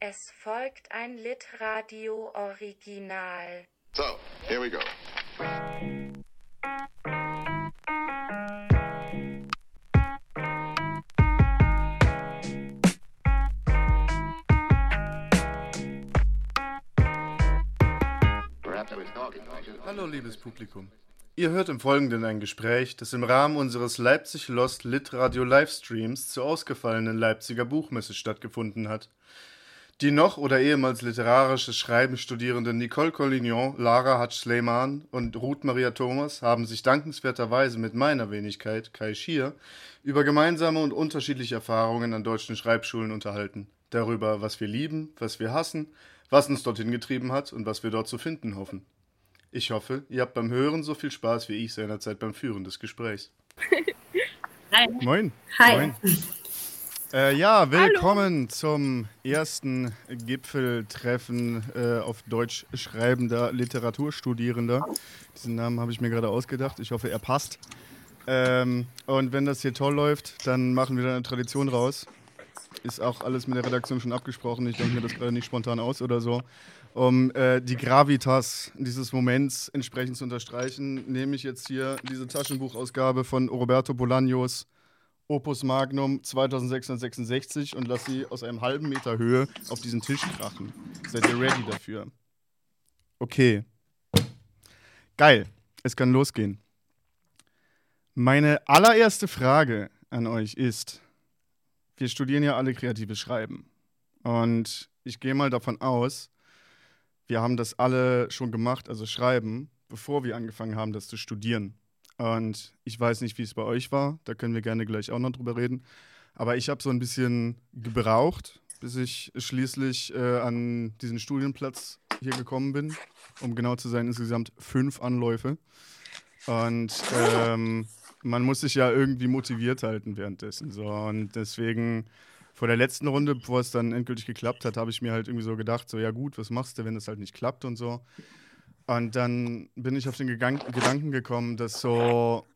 Es folgt ein Litradio-Original. So, here we go. Hallo liebes Publikum. Ihr hört im Folgenden ein Gespräch, das im Rahmen unseres Leipzig Lost Lit Radio Livestreams zur ausgefallenen Leipziger Buchmesse stattgefunden hat. Die noch oder ehemals literarisches Schreiben studierenden Nicole Collignon, Lara Hatsch-Sleiman und Ruth Maria Thomas haben sich dankenswerterweise mit meiner Wenigkeit, Kai Schier, über gemeinsame und unterschiedliche Erfahrungen an deutschen Schreibschulen unterhalten. Darüber, was wir lieben, was wir hassen, was uns dorthin getrieben hat und was wir dort zu finden hoffen. Ich hoffe, ihr habt beim Hören so viel Spaß wie ich seinerzeit beim Führen des Gesprächs. Hi. Moin. Hi. Moin. Äh, ja, willkommen zum ersten Gipfeltreffen äh, auf Deutsch schreibender Literaturstudierender. Diesen Namen habe ich mir gerade ausgedacht. Ich hoffe, er passt. Ähm, und wenn das hier toll läuft, dann machen wir da eine Tradition raus. Ist auch alles mit der Redaktion schon abgesprochen. Ich denke mir das gerade nicht spontan aus oder so. Um äh, die Gravitas dieses Moments entsprechend zu unterstreichen, nehme ich jetzt hier diese Taschenbuchausgabe von Roberto Bolaños Opus Magnum 2666 und lasse sie aus einem halben Meter Höhe auf diesen Tisch krachen. Seid ihr ready dafür? Okay. Geil. Es kann losgehen. Meine allererste Frage an euch ist, wir studieren ja alle kreatives Schreiben. Und ich gehe mal davon aus, wir haben das alle schon gemacht, also schreiben, bevor wir angefangen haben, das zu studieren. Und ich weiß nicht, wie es bei euch war, da können wir gerne gleich auch noch drüber reden. Aber ich habe so ein bisschen gebraucht, bis ich schließlich äh, an diesen Studienplatz hier gekommen bin. Um genau zu sein, insgesamt fünf Anläufe. Und ähm, man muss sich ja irgendwie motiviert halten währenddessen. So. Und deswegen vor der letzten Runde, bevor es dann endgültig geklappt hat, habe ich mir halt irgendwie so gedacht, so ja gut, was machst du, wenn das halt nicht klappt und so. Und dann bin ich auf den Gedanken gekommen, dass so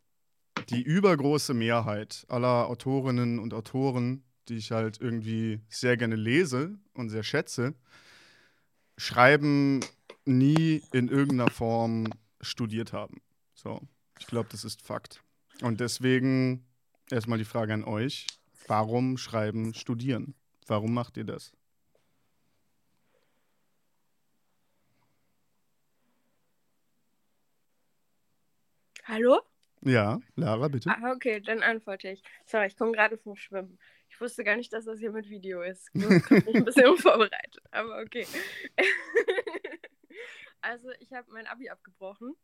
die übergroße Mehrheit aller Autorinnen und Autoren, die ich halt irgendwie sehr gerne lese und sehr schätze, schreiben nie in irgendeiner Form studiert haben. So, ich glaube, das ist Fakt. Und deswegen erstmal die Frage an euch. Warum schreiben studieren? Warum macht ihr das? Hallo? Ja, Lara, bitte. Ah, okay, dann antworte ich. Sorry, ich komme gerade vom Schwimmen. Ich wusste gar nicht, dass das hier mit Video ist. Ich bin ein bisschen unvorbereitet, aber okay. also, ich habe mein Abi abgebrochen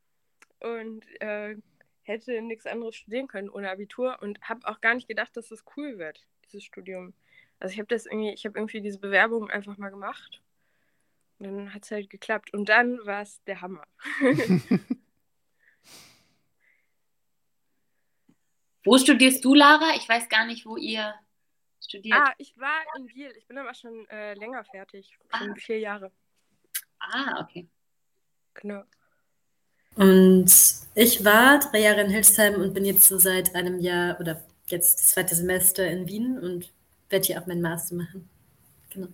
und äh, hätte nichts anderes studieren können ohne Abitur und habe auch gar nicht gedacht, dass das cool wird, dieses Studium. Also ich habe das irgendwie, ich habe irgendwie diese Bewerbung einfach mal gemacht. Und dann hat es halt geklappt. Und dann war es der Hammer. Wo studierst du, Lara? Ich weiß gar nicht, wo ihr studiert. Ah, ich war in Biel. Ich bin aber schon äh, länger fertig. Schon ah. vier Jahre. Ah, okay. Genau. Und ich war drei Jahre in Hildesheim und bin jetzt so seit einem Jahr oder jetzt das zweite Semester in Wien und werde hier auch meinen Master machen. Genau.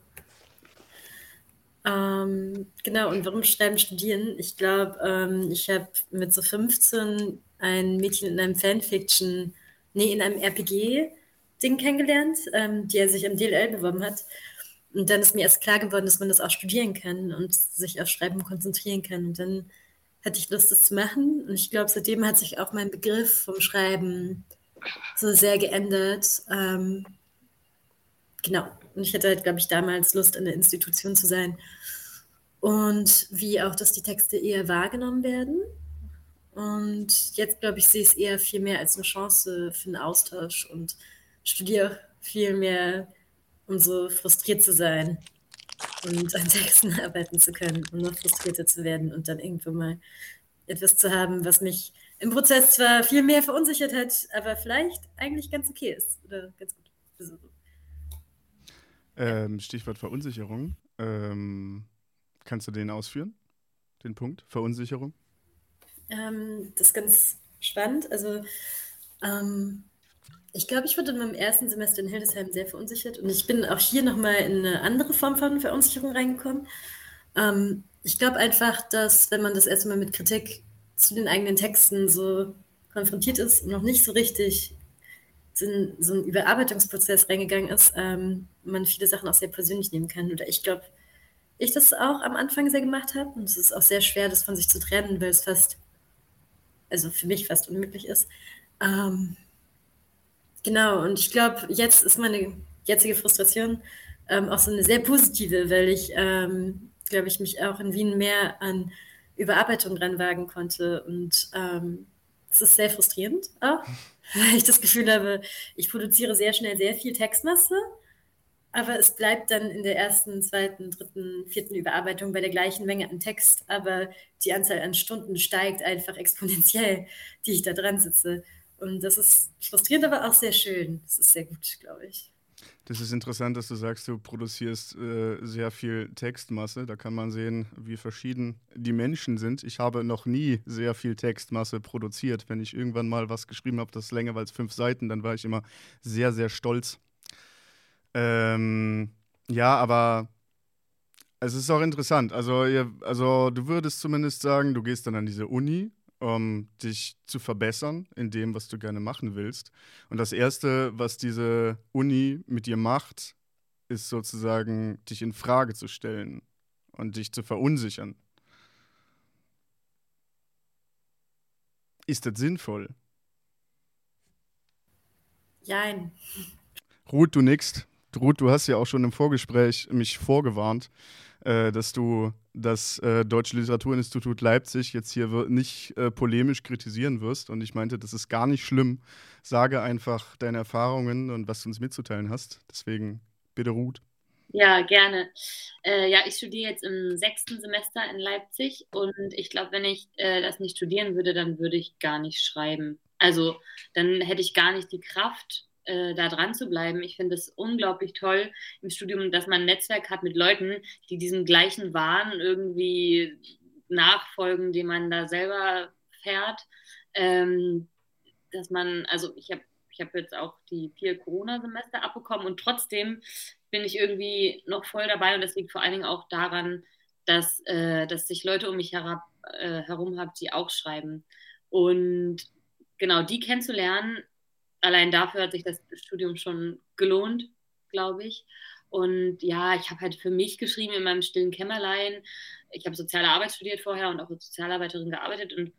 Ähm, genau, und warum Schreiben studieren? Ich glaube, ähm, ich habe mit so 15 ein Mädchen in einem Fanfiction, nee, in einem RPG-Ding kennengelernt, ähm, die er sich am DLL beworben hat. Und dann ist mir erst klar geworden, dass man das auch studieren kann und sich auf Schreiben konzentrieren kann. Und dann hatte ich Lust, das zu machen. Und ich glaube, seitdem hat sich auch mein Begriff vom Schreiben so sehr geändert. Ähm, genau. Und ich hatte halt, glaube ich, damals Lust, in der Institution zu sein. Und wie auch, dass die Texte eher wahrgenommen werden. Und jetzt, glaube ich, sehe ich es eher viel mehr als eine Chance für einen Austausch und studiere viel mehr, um so frustriert zu sein und an Texten arbeiten zu können, um noch frustrierter zu werden und dann irgendwo mal etwas zu haben, was mich im Prozess zwar viel mehr verunsichert hat, aber vielleicht eigentlich ganz okay ist oder ganz gut. Also, ähm, Stichwort Verunsicherung. Ähm, kannst du den ausführen? Den Punkt? Verunsicherung? Ähm, das ist ganz spannend. Also, ähm, ich glaube, ich wurde in meinem ersten Semester in Hildesheim sehr verunsichert und ich bin auch hier nochmal in eine andere Form von Verunsicherung reingekommen. Ähm, ich glaube einfach, dass wenn man das erste Mal mit Kritik zu den eigenen Texten so konfrontiert ist und noch nicht so richtig in so einen Überarbeitungsprozess reingegangen ist, ähm, man viele Sachen auch sehr persönlich nehmen kann. Oder ich glaube, ich das auch am Anfang sehr gemacht habe und es ist auch sehr schwer, das von sich zu trennen, weil es fast, also für mich fast unmöglich ist. Ähm, genau, und ich glaube, jetzt ist meine jetzige Frustration ähm, auch so eine sehr positive, weil ich, ähm, glaube ich, mich auch in Wien mehr an Überarbeitung ranwagen konnte und ähm, es ist sehr frustrierend auch, weil ich das Gefühl habe, ich produziere sehr schnell sehr viel Textmasse, aber es bleibt dann in der ersten, zweiten, dritten, vierten Überarbeitung bei der gleichen Menge an Text, aber die Anzahl an Stunden steigt einfach exponentiell, die ich da dran sitze. Und das ist frustrierend, aber auch sehr schön. Das ist sehr gut, glaube ich. Das ist interessant, dass du sagst, du produzierst äh, sehr viel Textmasse. Da kann man sehen, wie verschieden die Menschen sind. Ich habe noch nie sehr viel Textmasse produziert. Wenn ich irgendwann mal was geschrieben habe, das länger als fünf Seiten, dann war ich immer sehr, sehr stolz. Ähm, ja, aber es ist auch interessant. Also, ihr, also du würdest zumindest sagen, du gehst dann an diese Uni um dich zu verbessern in dem, was du gerne machen willst. Und das Erste, was diese Uni mit dir macht, ist sozusagen, dich in Frage zu stellen und dich zu verunsichern. Ist das sinnvoll? Nein. Ruth, du nix. Ruth, du hast ja auch schon im Vorgespräch mich vorgewarnt, äh, dass du das äh, Deutsche Literaturinstitut Leipzig jetzt hier nicht äh, polemisch kritisieren wirst. Und ich meinte, das ist gar nicht schlimm. Sage einfach deine Erfahrungen und was du uns mitzuteilen hast. Deswegen bitte Ruth. Ja, gerne. Äh, ja, ich studiere jetzt im sechsten Semester in Leipzig und ich glaube, wenn ich äh, das nicht studieren würde, dann würde ich gar nicht schreiben. Also dann hätte ich gar nicht die Kraft, äh, da dran zu bleiben. Ich finde es unglaublich toll im Studium, dass man ein Netzwerk hat mit Leuten, die diesem gleichen Wahn irgendwie nachfolgen, den man da selber fährt. Ähm, dass man, also ich habe ich hab jetzt auch die vier Corona-Semester abbekommen und trotzdem bin ich irgendwie noch voll dabei und das liegt vor allen Dingen auch daran, dass, äh, dass ich Leute um mich herab, äh, herum habe, die auch schreiben. Und genau, die kennenzulernen, allein dafür hat sich das Studium schon gelohnt, glaube ich. Und ja, ich habe halt für mich geschrieben in meinem stillen Kämmerlein. Ich habe soziale Arbeit studiert vorher und auch als Sozialarbeiterin gearbeitet und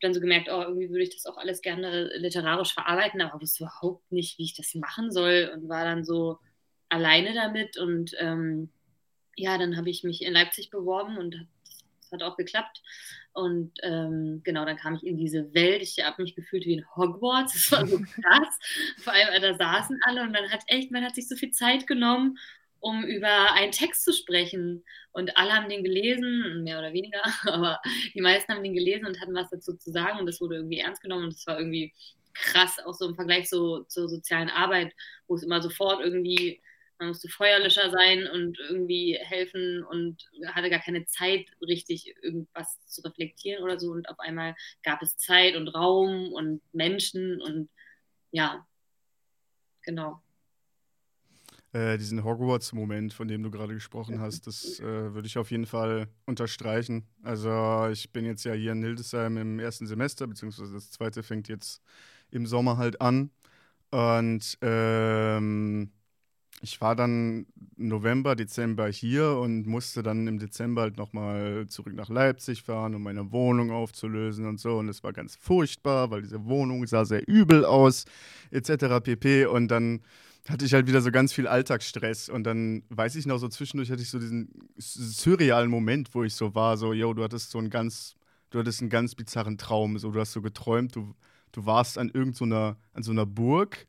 dann so gemerkt, oh, irgendwie würde ich das auch alles gerne literarisch verarbeiten, aber wusste überhaupt nicht, wie ich das machen soll und war dann so alleine damit. Und ähm, ja, dann habe ich mich in Leipzig beworben und hat auch geklappt. Und ähm, genau, dann kam ich in diese Welt. Ich habe mich gefühlt wie in Hogwarts. Das war so krass. Vor allem, da saßen alle und dann hat echt, man hat sich so viel Zeit genommen, um über einen Text zu sprechen. Und alle haben den gelesen, mehr oder weniger, aber die meisten haben den gelesen und hatten was dazu zu sagen. Und das wurde irgendwie ernst genommen und das war irgendwie krass, auch so im Vergleich so, zur sozialen Arbeit, wo es immer sofort irgendwie man musste Feuerlöscher sein und irgendwie helfen und hatte gar keine Zeit, richtig irgendwas zu reflektieren oder so. Und auf einmal gab es Zeit und Raum und Menschen und ja, genau. Äh, diesen Hogwarts-Moment, von dem du gerade gesprochen hast, das äh, würde ich auf jeden Fall unterstreichen. Also ich bin jetzt ja hier in Hildesheim im ersten Semester, beziehungsweise das zweite fängt jetzt im Sommer halt an. Und ähm, ich war dann November, Dezember hier und musste dann im Dezember halt nochmal zurück nach Leipzig fahren, um meine Wohnung aufzulösen und so. Und es war ganz furchtbar, weil diese Wohnung sah sehr übel aus, etc. pp. Und dann hatte ich halt wieder so ganz viel Alltagsstress. Und dann weiß ich noch, so zwischendurch hatte ich so diesen surrealen Moment, wo ich so war, so, yo, du hattest so einen ganz, du hattest einen ganz bizarren Traum. So, du hast so geträumt, du, du warst an irgendeiner, so an so einer Burg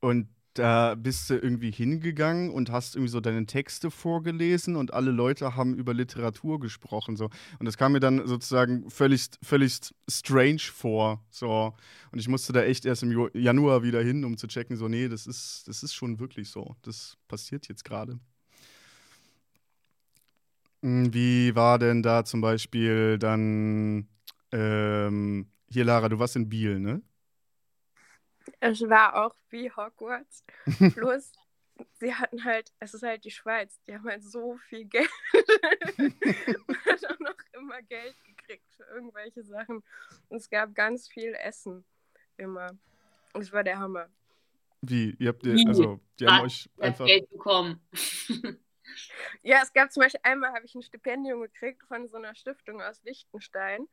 und da bist du irgendwie hingegangen und hast irgendwie so deine Texte vorgelesen und alle Leute haben über Literatur gesprochen. So. Und das kam mir dann sozusagen völlig, völlig strange vor. So. Und ich musste da echt erst im Januar wieder hin, um zu checken, so, nee, das ist, das ist schon wirklich so. Das passiert jetzt gerade. Hm, wie war denn da zum Beispiel dann, ähm, hier Lara, du warst in Biel, ne? Es war auch wie Hogwarts. Bloß, sie hatten halt, es ist halt die Schweiz, die haben halt so viel Geld. Man hat auch noch immer Geld gekriegt für irgendwelche Sachen. Und es gab ganz viel Essen. Immer. Und es war der Hammer. Wie? Ihr habt, ihr, also, die haben euch einfach. Geld bekommen. Ja, es gab zum Beispiel einmal, habe ich ein Stipendium gekriegt von so einer Stiftung aus Liechtenstein.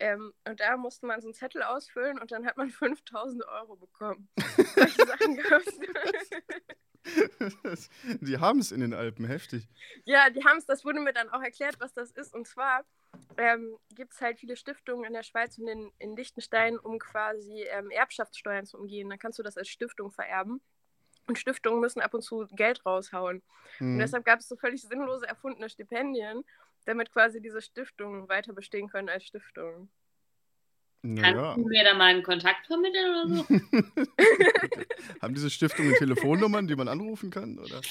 Ähm, und da musste man so einen Zettel ausfüllen und dann hat man 5000 Euro bekommen. Solche Sachen gab's. die haben es in den Alpen, heftig. ja, die haben es, das wurde mir dann auch erklärt, was das ist. Und zwar ähm, gibt es halt viele Stiftungen in der Schweiz und in, in Liechtenstein, um quasi ähm, Erbschaftssteuern zu umgehen. Dann kannst du das als Stiftung vererben. Und Stiftungen müssen ab und zu Geld raushauen. Und Mhm. deshalb gab es so völlig sinnlose erfundene Stipendien, damit quasi diese Stiftungen weiter bestehen können als Stiftungen. Naja. Kannst du mir da mal einen Kontakt vermitteln oder so? haben diese Stiftungen Telefonnummern, die man anrufen kann? Oder?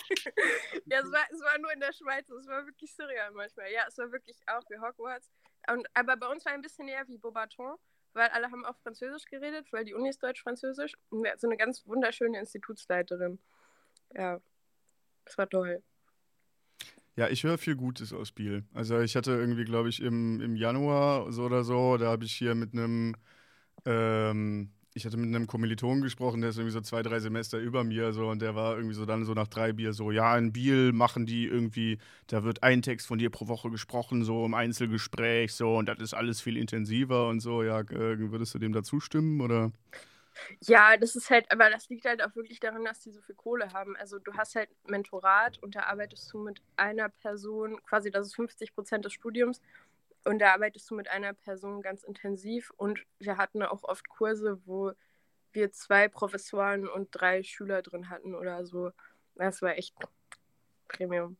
Ja, es war, es war nur in der Schweiz, es war wirklich surreal manchmal. Ja, es war wirklich auch wie Hogwarts. Und, aber bei uns war ein bisschen näher wie Beaubaton, weil alle haben auch Französisch geredet, weil die Uni ist Deutsch-Französisch. Und wir hatten so eine ganz wunderschöne Institutsleiterin. Ja, das war toll. Ja, ich höre viel Gutes aus Biel. Also ich hatte irgendwie, glaube ich, im, im Januar so oder so, da habe ich hier mit einem, ähm, ich hatte mit einem Kommilitonen gesprochen, der ist irgendwie so zwei, drei Semester über mir so und der war irgendwie so dann so nach drei Bier so, ja, in Biel machen die irgendwie, da wird ein Text von dir pro Woche gesprochen, so im Einzelgespräch so und das ist alles viel intensiver und so. Ja, würdest du dem da zustimmen oder? Ja, das ist halt, aber das liegt halt auch wirklich daran, dass die so viel Kohle haben. Also du hast halt Mentorat und da arbeitest du mit einer Person, quasi das ist 50 Prozent des Studiums und da arbeitest du mit einer Person ganz intensiv und wir hatten auch oft Kurse, wo wir zwei Professoren und drei Schüler drin hatten oder so. Das war echt Premium.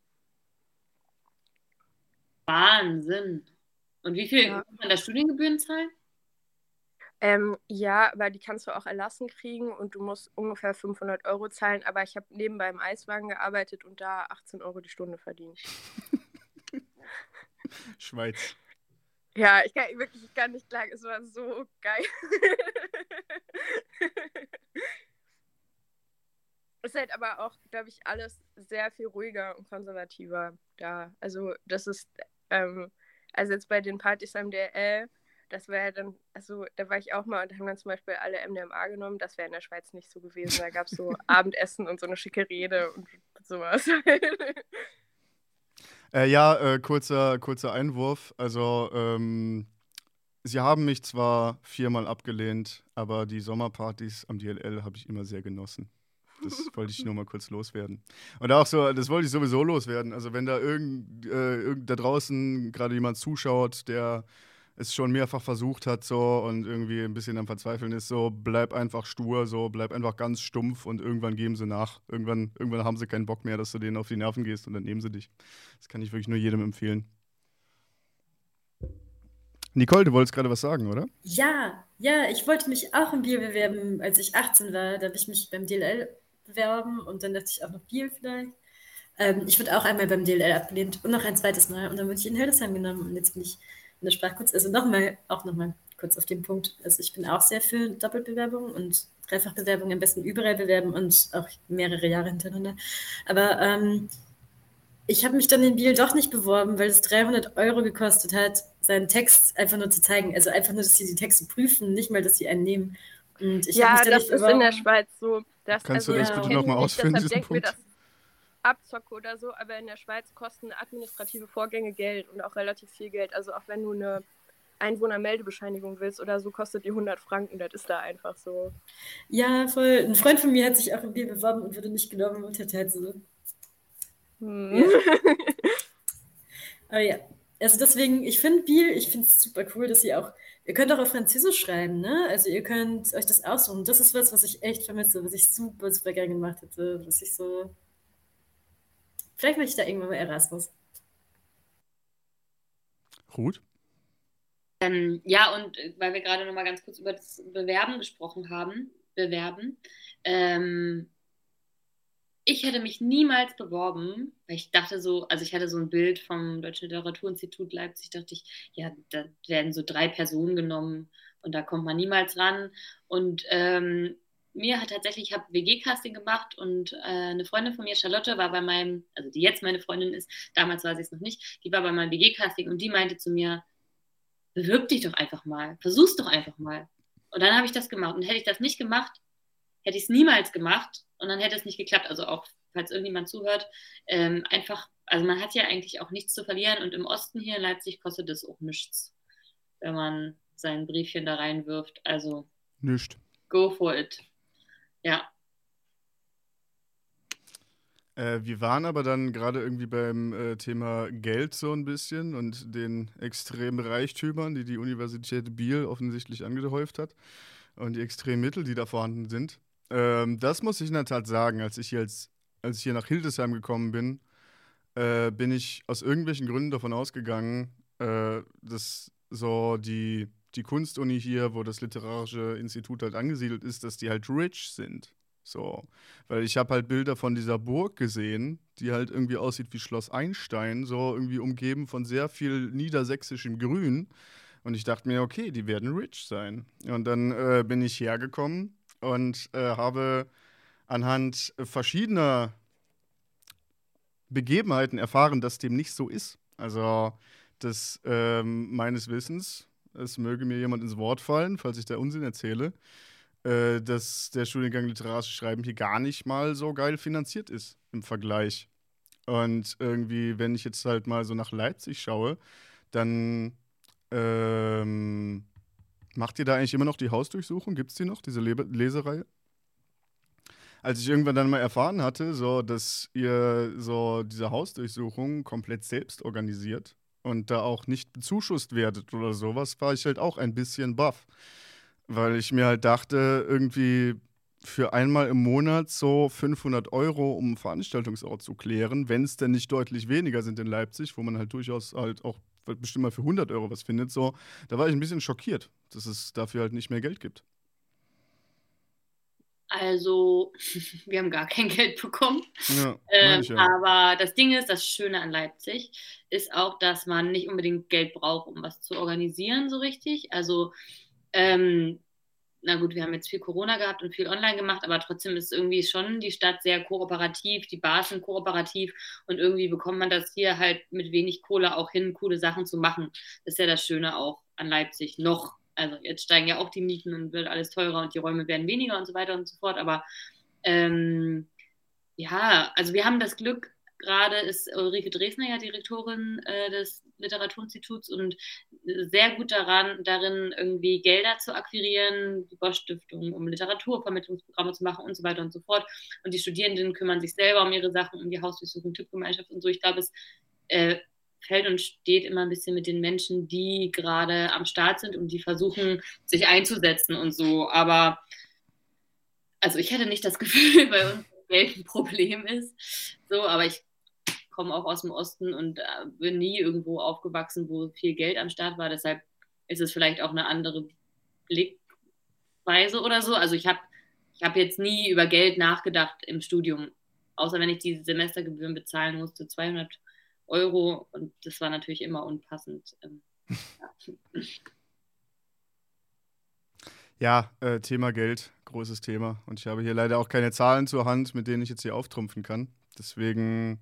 Wahnsinn. Und wie viel Ja. muss man da Studiengebühren zahlen? Ähm, ja, aber die kannst du auch erlassen kriegen und du musst ungefähr 500 Euro zahlen. Aber ich habe nebenbei im Eiswagen gearbeitet und da 18 Euro die Stunde verdient. Schweiz. Ja, ich kann wirklich ich kann nicht klagen, es war so geil. ist halt aber auch, glaube ich, alles sehr viel ruhiger und konservativer da. Also das ist, ähm, also jetzt bei den Partys am DL, das wäre dann, also da war ich auch mal und da haben dann zum Beispiel alle MDMA genommen, das wäre in der Schweiz nicht so gewesen. Da gab es so Abendessen und so eine schicke Rede und sowas. Äh, ja, äh, kurzer, kurzer Einwurf. Also, ähm, sie haben mich zwar viermal abgelehnt, aber die Sommerpartys am DLL habe ich immer sehr genossen. Das wollte ich nur mal kurz loswerden. Und auch so, das wollte ich sowieso loswerden. Also, wenn da irgend, äh, irgend da draußen gerade jemand zuschaut, der es schon mehrfach versucht hat, so und irgendwie ein bisschen am Verzweifeln ist, so bleib einfach stur, so bleib einfach ganz stumpf und irgendwann geben sie nach. Irgendwann, irgendwann haben sie keinen Bock mehr, dass du denen auf die Nerven gehst und dann nehmen sie dich. Das kann ich wirklich nur jedem empfehlen. Nicole, du wolltest gerade was sagen, oder? Ja, ja, ich wollte mich auch im Biel bewerben, als ich 18 war. Da habe ich mich beim DLL bewerben und dann dachte ich auch noch Biel vielleicht. Ähm, ich wurde auch einmal beim DLL abgelehnt und noch ein zweites Mal und dann wurde ich in Hildesheim genommen und jetzt bin ich der Sprachkurz. Also nochmal, auch nochmal kurz auf den Punkt. Also ich bin auch sehr für Doppelbewerbung und Dreifachbewerbung am besten überall bewerben und auch mehrere Jahre hintereinander. Aber ähm, ich habe mich dann in Biel doch nicht beworben, weil es 300 Euro gekostet hat, seinen Text einfach nur zu zeigen. Also einfach nur, dass sie die Texte prüfen, nicht mal, dass sie einen nehmen. Und ich hab ja, das nicht ist in der beworben. Schweiz so. Dass, Kannst du also, das ich bitte kenn noch mal ihn nicht, ausführen, diesen mir Punkt? das Abzocke oder so, aber in der Schweiz kosten administrative Vorgänge Geld und auch relativ viel Geld. Also auch wenn du eine Einwohnermeldebescheinigung willst oder so, kostet die 100 Franken. Das ist da einfach so. Ja, voll. Ein Freund von mir hat sich auch in Biel beworben und wurde nicht genommen und hat halt so. Hm. Aber ja, also deswegen, ich finde Biel, ich finde es super cool, dass ihr auch, ihr könnt auch auf Französisch schreiben, ne? Also ihr könnt euch das aussuchen. Das ist was, was ich echt vermisse, was ich super, super gerne gemacht hätte, was ich so. Vielleicht mache ich da irgendwann mal Erasmus. Ruth? Ähm, ja, und äh, weil wir gerade noch mal ganz kurz über das Bewerben gesprochen haben, bewerben. Ähm, ich hätte mich niemals beworben, weil ich dachte so, also ich hatte so ein Bild vom Deutschen Literaturinstitut Leipzig, dachte ich, ja, da werden so drei Personen genommen und da kommt man niemals ran. Und ähm, mir hat tatsächlich, ich habe WG-Casting gemacht und äh, eine Freundin von mir, Charlotte, war bei meinem, also die jetzt meine Freundin ist, damals war sie es noch nicht, die war bei meinem WG-Casting und die meinte zu mir, bewirb dich doch einfach mal, versuch's doch einfach mal. Und dann habe ich das gemacht. Und hätte ich das nicht gemacht, hätte ich es niemals gemacht und dann hätte es nicht geklappt. Also auch, falls irgendjemand zuhört, ähm, einfach, also man hat ja eigentlich auch nichts zu verlieren und im Osten hier in Leipzig kostet es auch nichts, wenn man sein Briefchen da reinwirft. Also. Nicht. Go for it. Ja. Äh, wir waren aber dann gerade irgendwie beim äh, Thema Geld so ein bisschen und den extremen Reichtümern, die die Universität Biel offensichtlich angehäuft hat und die extremen Mittel, die da vorhanden sind. Ähm, das muss ich in der Tat sagen, als ich als, als ich hier nach Hildesheim gekommen bin, äh, bin ich aus irgendwelchen Gründen davon ausgegangen, äh, dass so die, die Kunstuni hier, wo das Literarische Institut halt angesiedelt ist, dass die halt rich sind. So, weil ich habe halt Bilder von dieser Burg gesehen, die halt irgendwie aussieht wie Schloss Einstein, so irgendwie umgeben von sehr viel niedersächsischem Grün. Und ich dachte mir, okay, die werden rich sein. Und dann äh, bin ich hergekommen und äh, habe anhand verschiedener Begebenheiten erfahren, dass dem nicht so ist. Also, das ähm, meines Wissens, es möge mir jemand ins Wort fallen, falls ich da Unsinn erzähle, äh, dass der Studiengang Literarisches Schreiben hier gar nicht mal so geil finanziert ist im Vergleich. Und irgendwie, wenn ich jetzt halt mal so nach Leipzig schaue, dann ähm, macht ihr da eigentlich immer noch die Hausdurchsuchung? Gibt es die noch, diese Le Lesereihe? Als ich irgendwann dann mal erfahren hatte, so, dass ihr so diese Hausdurchsuchung komplett selbst organisiert und da auch nicht bezuschusst werdet oder sowas, war ich halt auch ein bisschen baff. Weil ich mir halt dachte, irgendwie für einmal im Monat so 500 Euro, um einen Veranstaltungsort zu klären, wenn es denn nicht deutlich weniger sind in Leipzig, wo man halt durchaus halt auch bestimmt mal für 100 Euro was findet, so, da war ich ein bisschen schockiert, dass es dafür halt nicht mehr Geld gibt. Also, wir haben gar kein Geld bekommen. Ja, ähm, ja. Aber das Ding ist, das Schöne an Leipzig ist auch, dass man nicht unbedingt Geld braucht, um was zu organisieren, so richtig. Also, ähm, na gut, wir haben jetzt viel Corona gehabt und viel online gemacht, aber trotzdem ist irgendwie schon die Stadt sehr kooperativ, die Bars sind kooperativ und irgendwie bekommt man das hier halt mit wenig Kohle auch hin, coole Sachen zu machen. Das ist ja das Schöne auch an Leipzig noch. Also jetzt steigen ja auch die Mieten und wird alles teurer und die Räume werden weniger und so weiter und so fort, aber ähm, ja, also wir haben das Glück, gerade ist Ulrike Dresner ja Direktorin äh, des Literaturinstituts und sehr gut daran, darin irgendwie Gelder zu akquirieren, die Bosch-Stiftung, um Literaturvermittlungsprogramme zu machen und so weiter und so fort. Und die Studierenden kümmern sich selber um ihre Sachen, um die Hausdurchsuchung, Tippgemeinschaft und so. Ich glaube, es äh, fällt und steht immer ein bisschen mit den Menschen, die gerade am Start sind und die versuchen, sich einzusetzen und so. Aber also ich hätte nicht das Gefühl, bei uns Geld ein Problem ist. So, aber ich komme auch aus dem Osten und äh, bin nie irgendwo aufgewachsen, wo viel Geld am Start war. Deshalb ist es vielleicht auch eine andere Blickweise oder so. Also ich habe ich hab jetzt nie über Geld nachgedacht im Studium, außer wenn ich diese Semestergebühren bezahlen musste, 200 Euro und das war natürlich immer unpassend. Ähm, ja, äh, Thema Geld, großes Thema. Und ich habe hier leider auch keine Zahlen zur Hand, mit denen ich jetzt hier auftrumpfen kann. Deswegen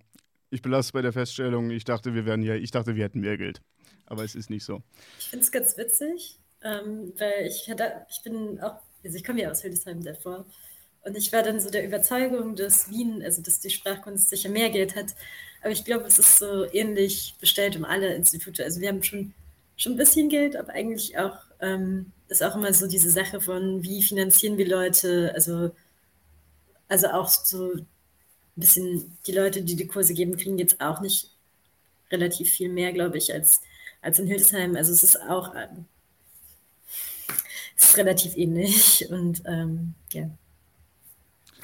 ich belasse bei der Feststellung, ich dachte, wir wären hier, ich dachte, wir hätten mehr Geld. Aber es ist nicht so. Ich finde es ganz witzig, ähm, weil ich ich bin auch, also ich komme ja aus Hildesheim davor. Und ich war dann so der Überzeugung, dass Wien, also dass die Sprachkunst sicher mehr Geld hat. Aber ich glaube, es ist so ähnlich bestellt um alle Institute. Also wir haben schon, schon ein bisschen Geld, aber eigentlich auch ähm, ist auch immer so diese Sache von, wie finanzieren wir Leute, also, also auch so ein bisschen, die Leute, die die Kurse geben, kriegen jetzt auch nicht relativ viel mehr, glaube ich, als, als in Hildesheim. Also es ist auch ähm, es ist relativ ähnlich und ähm, ja.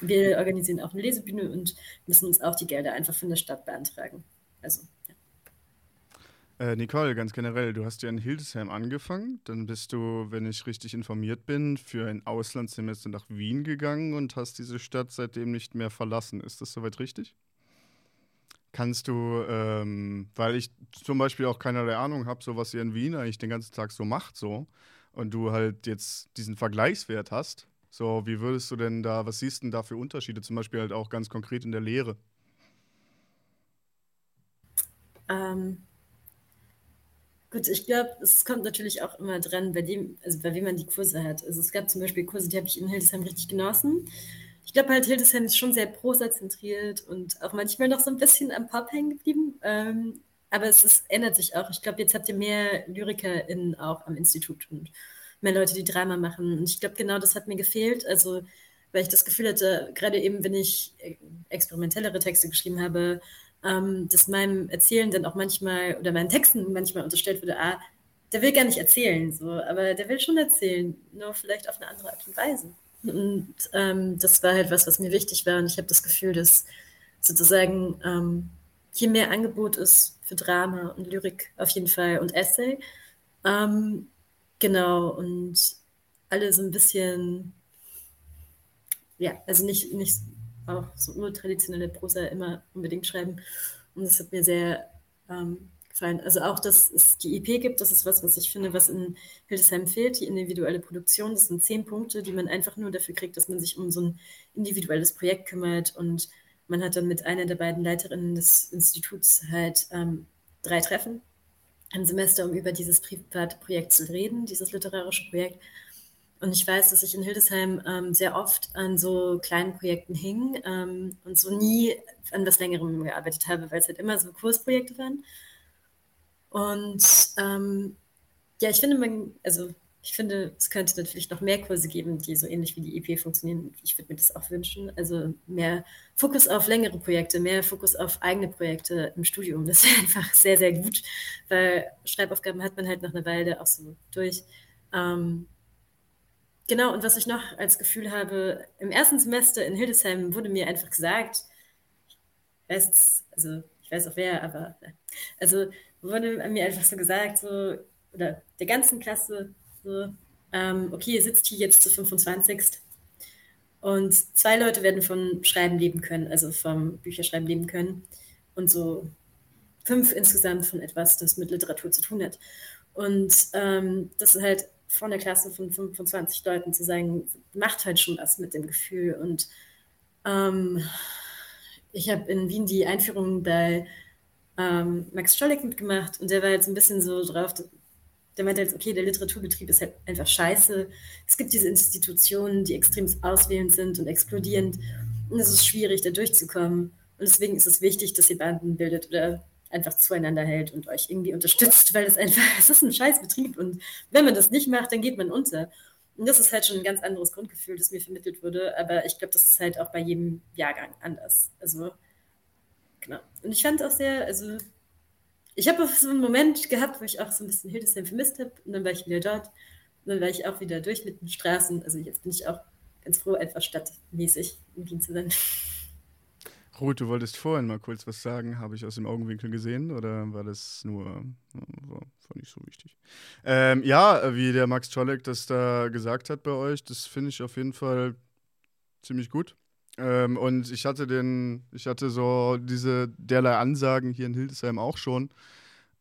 Wir organisieren auch eine Lesebühne und müssen uns auch die Gelder einfach von der Stadt beantragen. Also äh, Nicole, ganz generell, du hast ja in Hildesheim angefangen, dann bist du, wenn ich richtig informiert bin, für ein Auslandssemester nach Wien gegangen und hast diese Stadt seitdem nicht mehr verlassen. Ist das soweit richtig? Kannst du, ähm, weil ich zum Beispiel auch keinerlei Ahnung habe, so was ihr in Wien eigentlich den ganzen Tag so macht, so, und du halt jetzt diesen Vergleichswert hast, So, wie würdest du denn da, was siehst du denn da für Unterschiede, zum Beispiel halt auch ganz konkret in der Lehre? Ähm, gut, ich glaube, es kommt natürlich auch immer dran, bei dem, also bei wem man die Kurse hat. Also es gab zum Beispiel Kurse, die habe ich in Hildesheim richtig genossen. Ich glaube halt, Hildesheim ist schon sehr prosa-zentriert und auch manchmal noch so ein bisschen am Pop hängen geblieben. Ähm, aber es ist, ändert sich auch. Ich glaube, jetzt habt ihr mehr LyrikerInnen auch am Institut und mehr Leute, die Drama machen. Und ich glaube, genau das hat mir gefehlt. Also, weil ich das Gefühl hatte, gerade eben, wenn ich äh, experimentellere Texte geschrieben habe, ähm, dass meinem Erzählen dann auch manchmal oder meinen Texten manchmal unterstellt wurde, ah, der will gar nicht erzählen, so, aber der will schon erzählen, nur vielleicht auf eine andere Art und Weise. Und ähm, das war halt was, was mir wichtig war. Und ich habe das Gefühl, dass sozusagen ähm, je mehr Angebot ist für Drama und Lyrik auf jeden Fall und Essay, ähm, genau, und alle so ein bisschen, ja, also nicht, nicht auch so urtraditionelle Prosa immer unbedingt schreiben. Und das hat mir sehr ähm, gefallen. Also auch, dass es die EP gibt, das ist was, was ich finde, was in Hildesheim fehlt, die individuelle Produktion. Das sind zehn Punkte, die man einfach nur dafür kriegt, dass man sich um so ein individuelles Projekt kümmert. Und man hat dann mit einer der beiden Leiterinnen des Instituts halt ähm, drei Treffen im Semester, um über dieses private Projekt zu reden, dieses literarische Projekt. Und ich weiß, dass ich in Hildesheim ähm, sehr oft an so kleinen Projekten hing ähm, und so nie an was Längerem gearbeitet habe, weil es halt immer so Kursprojekte waren. Und ähm, ja, ich finde, man, also ich finde, es könnte natürlich noch mehr Kurse geben, die so ähnlich wie die EP funktionieren. Ich würde mir das auch wünschen. Also mehr Fokus auf längere Projekte, mehr Fokus auf eigene Projekte im Studium. Das wäre einfach sehr, sehr gut, weil Schreibaufgaben hat man halt nach einer Weile auch so durch. Ähm, Genau, und was ich noch als Gefühl habe, im ersten Semester in Hildesheim wurde mir einfach gesagt, ich weiß, also ich weiß auch wer, aber also wurde mir einfach so gesagt, so, oder der ganzen Klasse, so, ähm, okay, ihr sitzt hier jetzt zu 25. Und zwei Leute werden von Schreiben leben können, also vom Bücherschreiben leben können. Und so fünf insgesamt von etwas, das mit Literatur zu tun hat. Und ähm, das ist halt von der Klasse von 25 Leuten zu sagen, macht halt schon was mit dem Gefühl. Und ähm, ich habe in Wien die Einführung bei ähm, Max Stolleck mitgemacht und der war jetzt ein bisschen so drauf, der meinte jetzt, okay, der Literaturbetrieb ist halt einfach scheiße. Es gibt diese Institutionen, die extrem auswählend sind und explodierend und es ist schwierig, da durchzukommen. Und deswegen ist es wichtig, dass ihr Banden bildet oder einfach zueinander hält und euch irgendwie unterstützt, weil es einfach, es ist ein Scheißbetrieb und wenn man das nicht macht, dann geht man unter. Und das ist halt schon ein ganz anderes Grundgefühl, das mir vermittelt wurde, aber ich glaube, das ist halt auch bei jedem Jahrgang anders. Also, genau. Und ich fand auch sehr, also, ich habe auch so einen Moment gehabt, wo ich auch so ein bisschen Hildesheim vermisst habe und dann war ich wieder dort und dann war ich auch wieder durch mit den Straßen. Also jetzt bin ich auch ganz froh, etwas stadtmäßig in Wien zu sein. Ruth, du wolltest vorhin mal kurz was sagen, habe ich aus dem Augenwinkel gesehen oder war das nur, war nicht so wichtig? Ähm, ja, wie der Max Czolek das da gesagt hat bei euch, das finde ich auf jeden Fall ziemlich gut. Ähm, und ich hatte den, ich hatte so diese derlei Ansagen hier in Hildesheim auch schon.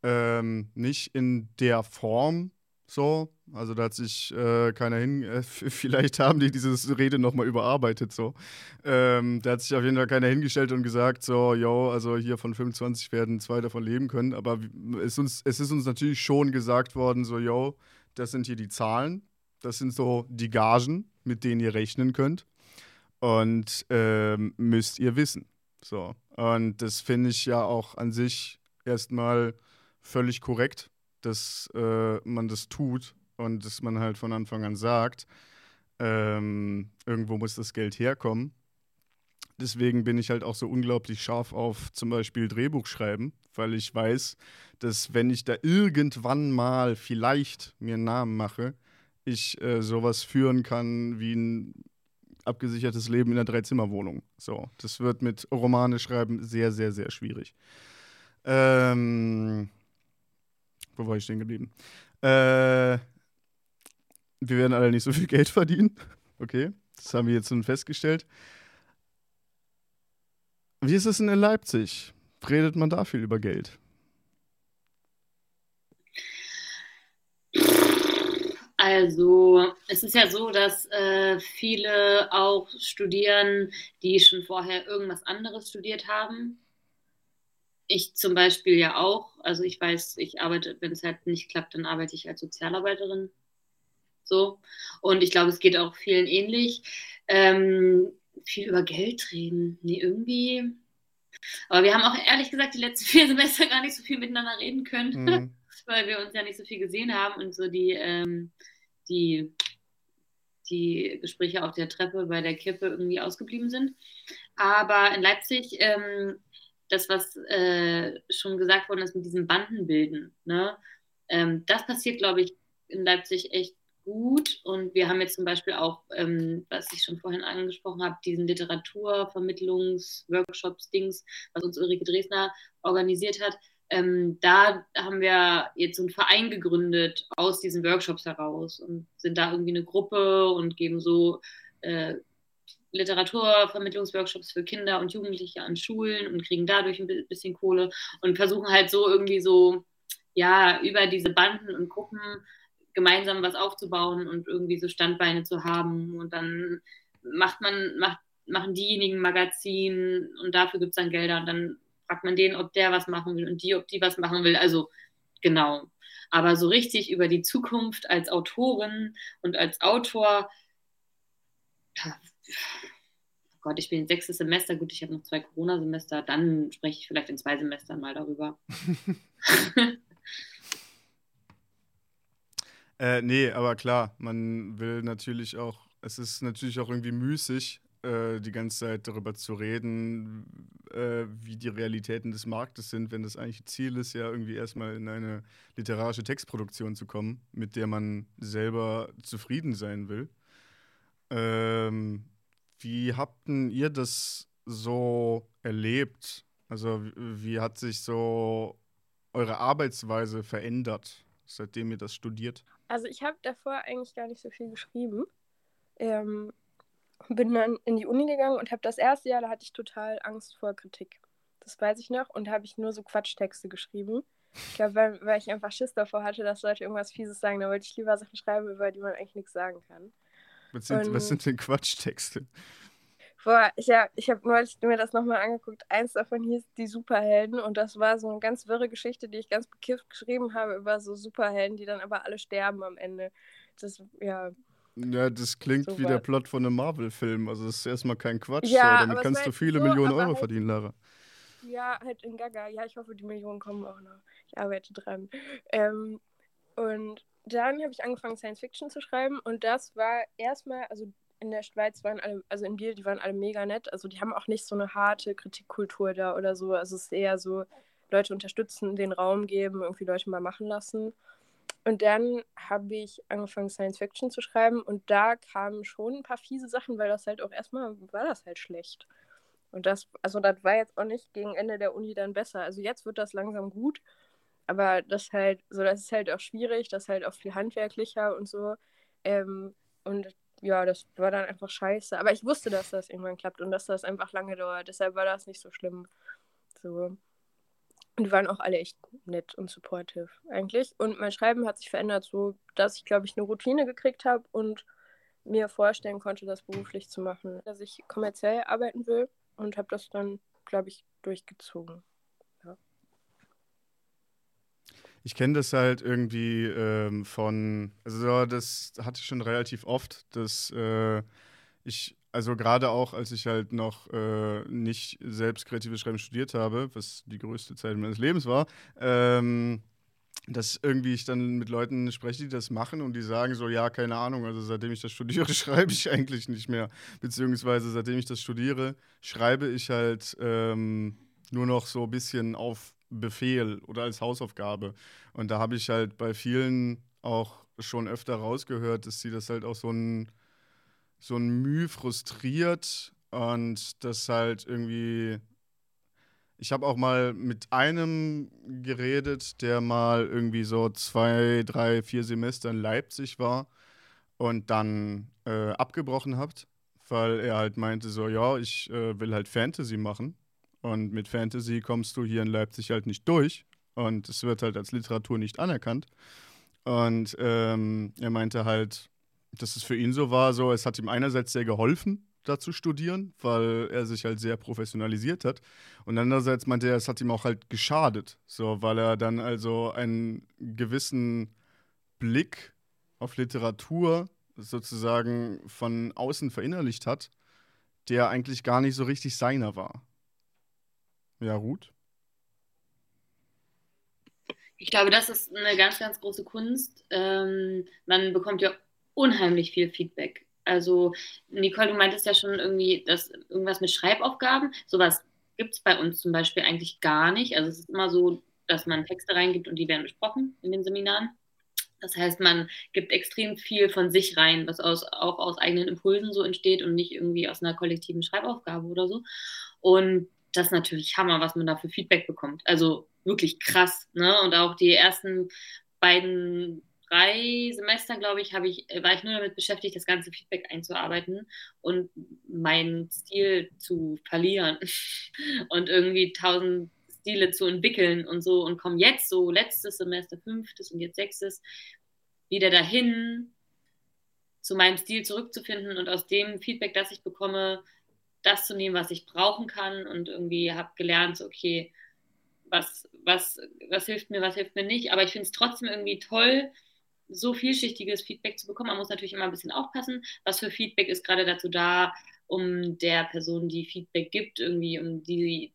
Ähm, nicht in der Form, so. Also da hat sich äh, keiner hin, äh, vielleicht haben die diese Rede nochmal überarbeitet, so. Ähm, da hat sich auf jeden Fall keiner hingestellt und gesagt, so, yo, also hier von 25 werden zwei davon leben können. Aber es, uns, es ist uns natürlich schon gesagt worden, so, yo, das sind hier die Zahlen, das sind so die Gagen, mit denen ihr rechnen könnt. Und ähm, müsst ihr wissen. So. Und das finde ich ja auch an sich erstmal völlig korrekt dass äh, man das tut und dass man halt von Anfang an sagt, ähm, irgendwo muss das Geld herkommen. Deswegen bin ich halt auch so unglaublich scharf auf zum Beispiel Drehbuch schreiben, weil ich weiß, dass wenn ich da irgendwann mal vielleicht mir einen Namen mache, ich äh, sowas führen kann wie ein abgesichertes Leben in einer Dreizimmerwohnung. So, das wird mit Romane schreiben sehr, sehr, sehr schwierig. Ähm, wo war ich stehen geblieben? Äh, wir werden alle nicht so viel Geld verdienen. Okay, das haben wir jetzt schon festgestellt. Wie ist es denn in Leipzig? Redet man da viel über Geld? Also, es ist ja so, dass äh, viele auch studieren, die schon vorher irgendwas anderes studiert haben. Ich zum Beispiel ja auch. Also, ich weiß, ich arbeite, wenn es halt nicht klappt, dann arbeite ich als Sozialarbeiterin. So. Und ich glaube, es geht auch vielen ähnlich. Ähm, viel über Geld reden. Nee, irgendwie. Aber wir haben auch ehrlich gesagt die letzten vier Semester gar nicht so viel miteinander reden können. Mhm weil wir uns ja nicht so viel gesehen haben und so die, ähm, die, die Gespräche auf der Treppe bei der Kippe irgendwie ausgeblieben sind. Aber in Leipzig, ähm, das, was äh, schon gesagt worden ist mit diesen Bandenbilden, ne, ähm, das passiert, glaube ich, in Leipzig echt gut. Und wir haben jetzt zum Beispiel auch, ähm, was ich schon vorhin angesprochen habe, diesen Literaturvermittlungsworkshops, Dings, was uns Ulrike Dresner organisiert hat ähm, da haben wir jetzt so einen Verein gegründet aus diesen Workshops heraus und sind da irgendwie eine Gruppe und geben so äh, Literaturvermittlungsworkshops für Kinder und Jugendliche an Schulen und kriegen dadurch ein bisschen Kohle und versuchen halt so irgendwie so, ja, über diese Banden und Gruppen gemeinsam was aufzubauen und irgendwie so Standbeine zu haben. Und dann macht man, macht, machen diejenigen Magazin und dafür gibt es dann Gelder und dann fragt man den, ob der was machen will und die, ob die was machen will. Also genau. Aber so richtig über die Zukunft als Autorin und als Autor, oh Gott, ich bin im sechsten Semester, gut, ich habe noch zwei Corona-Semester, dann spreche ich vielleicht in zwei Semestern mal darüber. äh, nee, aber klar, man will natürlich auch, es ist natürlich auch irgendwie müßig, äh, die ganze Zeit darüber zu reden, äh, wie die Realitäten des Marktes sind, wenn das eigentlich Ziel ist, ja irgendwie erstmal in eine literarische Textproduktion zu kommen, mit der man selber zufrieden sein will. Ähm, wie habt ihr das so erlebt? Also wie, wie hat sich so eure Arbeitsweise verändert, seitdem ihr das studiert? Also ich habe davor eigentlich gar nicht so viel geschrieben. Ähm, bin dann in die Uni gegangen und habe das erste Jahr, da hatte ich total Angst vor Kritik. Das weiß ich noch und habe ich nur so Quatschtexte geschrieben. Ich glaube, weil, weil ich einfach Schiss davor hatte, dass Leute irgendwas Fieses sagen. Da wollte ich lieber Sachen schreiben, über die man eigentlich nichts sagen kann. Was sind, und, was sind denn Quatschtexte? Boah, ich, ja, ich habe neulich mir das nochmal angeguckt. Eins davon hieß Die Superhelden und das war so eine ganz wirre Geschichte, die ich ganz bekifft geschrieben habe über so Superhelden, die dann aber alle sterben am Ende. Das, ja, ja, das klingt so wie der Plot von einem Marvel-Film. Also, das ist erstmal kein Quatsch. Ja, so. Damit kannst du viele so, Millionen Euro halt, verdienen, Lara. Ja, halt in Gaga. Ja, ich hoffe, die Millionen kommen auch noch. Ich arbeite dran. Ähm, und dann habe ich angefangen, Science Fiction zu schreiben. Und das war erstmal, also in der Schweiz waren alle, also in Biel, die waren alle mega nett. Also, die haben auch nicht so eine harte Kritikkultur da oder so. Also, es ist eher so, Leute unterstützen, den Raum geben, irgendwie Leute mal machen lassen. Und dann habe ich angefangen, Science Fiction zu schreiben und da kamen schon ein paar fiese Sachen, weil das halt auch erstmal war das halt schlecht. Und das, also das war jetzt auch nicht gegen Ende der Uni dann besser. Also jetzt wird das langsam gut, aber das halt, so das ist halt auch schwierig, das ist halt auch viel handwerklicher und so. Ähm, und ja, das war dann einfach scheiße. Aber ich wusste, dass das irgendwann klappt und dass das einfach lange dauert. Deshalb war das nicht so schlimm. So. Und die waren auch alle echt nett und supportive eigentlich. Und mein Schreiben hat sich verändert, so dass ich, glaube ich, eine Routine gekriegt habe und mir vorstellen konnte, das beruflich zu machen. Dass ich kommerziell arbeiten will und habe das dann, glaube ich, durchgezogen. Ja. Ich kenne das halt irgendwie ähm, von, also das hatte ich schon relativ oft, dass äh, ich also gerade auch, als ich halt noch äh, nicht selbst kreatives Schreiben studiert habe, was die größte Zeit meines Lebens war, ähm, dass irgendwie ich dann mit Leuten spreche, die das machen und die sagen so, ja, keine Ahnung, also seitdem ich das studiere, schreibe ich eigentlich nicht mehr. Beziehungsweise seitdem ich das studiere, schreibe ich halt ähm, nur noch so ein bisschen auf Befehl oder als Hausaufgabe. Und da habe ich halt bei vielen auch schon öfter rausgehört, dass sie das halt auch so ein so ein Mühe frustriert und das halt irgendwie. Ich habe auch mal mit einem geredet, der mal irgendwie so zwei, drei, vier Semester in Leipzig war und dann äh, abgebrochen hat, weil er halt meinte so, ja, ich äh, will halt Fantasy machen und mit Fantasy kommst du hier in Leipzig halt nicht durch und es wird halt als Literatur nicht anerkannt. Und ähm, er meinte halt, dass es für ihn so war, so es hat ihm einerseits sehr geholfen, da zu studieren, weil er sich halt sehr professionalisiert hat. Und andererseits meinte er, es hat ihm auch halt geschadet, so weil er dann also einen gewissen Blick auf Literatur sozusagen von außen verinnerlicht hat, der eigentlich gar nicht so richtig seiner war. Ja, Ruth? Ich glaube, das ist eine ganz, ganz große Kunst. Ähm, man bekommt ja unheimlich viel Feedback. Also, Nicole, du meintest ja schon irgendwie, dass irgendwas mit Schreibaufgaben, sowas gibt es bei uns zum Beispiel eigentlich gar nicht. Also, es ist immer so, dass man Texte reingibt und die werden besprochen in den Seminaren. Das heißt, man gibt extrem viel von sich rein, was aus, auch aus eigenen Impulsen so entsteht und nicht irgendwie aus einer kollektiven Schreibaufgabe oder so. Und das ist natürlich Hammer, was man da für Feedback bekommt. Also wirklich krass. Ne? Und auch die ersten beiden, drei Semester, glaube ich, ich, war ich nur damit beschäftigt, das ganze Feedback einzuarbeiten und meinen Stil zu verlieren und irgendwie tausend Stile zu entwickeln und so und komme jetzt so letztes Semester, fünftes und jetzt sechstes, wieder dahin, zu meinem Stil zurückzufinden und aus dem Feedback, das ich bekomme, das zu nehmen, was ich brauchen kann und irgendwie habe gelernt, okay, was, was, was hilft mir, was hilft mir nicht. Aber ich finde es trotzdem irgendwie toll, so vielschichtiges Feedback zu bekommen. Man muss natürlich immer ein bisschen aufpassen, was für Feedback ist gerade dazu da, um der Person, die Feedback gibt, irgendwie, um die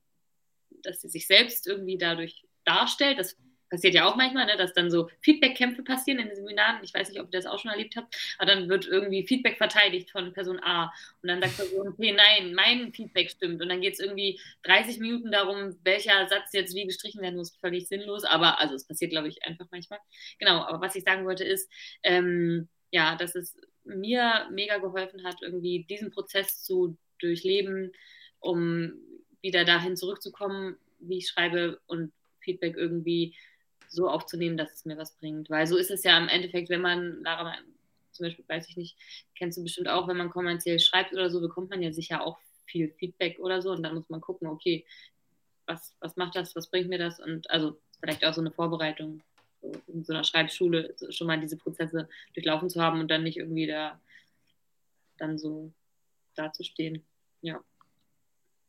dass sie sich selbst irgendwie dadurch darstellt. Das passiert ja auch manchmal, ne, dass dann so Feedbackkämpfe passieren in den Seminaren. Ich weiß nicht, ob ihr das auch schon erlebt habt, aber dann wird irgendwie Feedback verteidigt von Person A. Und dann sagt Person okay, nein, mein Feedback stimmt. Und dann geht es irgendwie 30 Minuten darum, welcher Satz jetzt wie gestrichen werden muss. Völlig sinnlos, aber also es passiert, glaube ich, einfach manchmal. Genau, aber was ich sagen wollte ist, ähm, ja, dass es mir mega geholfen hat, irgendwie diesen Prozess zu durchleben, um wieder dahin zurückzukommen, wie ich schreibe und Feedback irgendwie so aufzunehmen, dass es mir was bringt. Weil so ist es ja im Endeffekt, wenn man, Lara, zum Beispiel, weiß ich nicht, kennst du bestimmt auch, wenn man kommerziell schreibt oder so, bekommt man ja sicher auch viel Feedback oder so und dann muss man gucken, okay, was, was macht das, was bringt mir das und also vielleicht auch so eine Vorbereitung so in so einer Schreibschule schon mal diese Prozesse durchlaufen zu haben und dann nicht irgendwie da dann so dazustehen. Ja.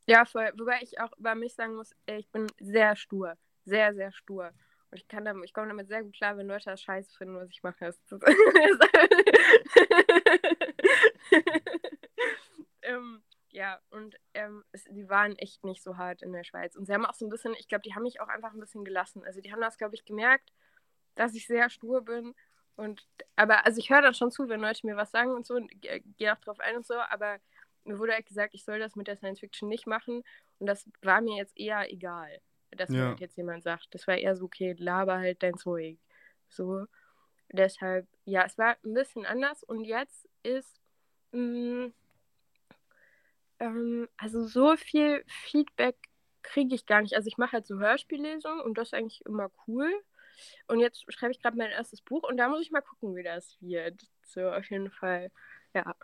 Ja, voll. Wobei ich auch über mich sagen muss, ich bin sehr stur. Sehr, sehr stur. Ich ich komme damit sehr gut klar, wenn Leute das scheiße finden, was ich mache. ähm, ja, und ähm, es, die waren echt nicht so hart in der Schweiz. Und sie haben auch so ein bisschen, ich glaube, die haben mich auch einfach ein bisschen gelassen. Also die haben das, glaube ich, gemerkt, dass ich sehr stur bin. Und aber, also ich höre dann schon zu, wenn Leute mir was sagen und so und gehe auch drauf ein und so, aber mir wurde halt gesagt, ich soll das mit der Science Fiction nicht machen. Und das war mir jetzt eher egal, dass ja. halt jetzt jemand sagt. Das war eher so, okay, laber halt dein Zeug. So. Deshalb, ja, es war ein bisschen anders. Und jetzt ist, mh, mm, ähm, also so viel Feedback kriege ich gar nicht. Also ich mache halt so Hörspiellesungen und das ist eigentlich immer cool. Und jetzt schreibe ich gerade mein erstes Buch und da muss ich mal gucken, wie das wird. So, auf jeden Fall, ja.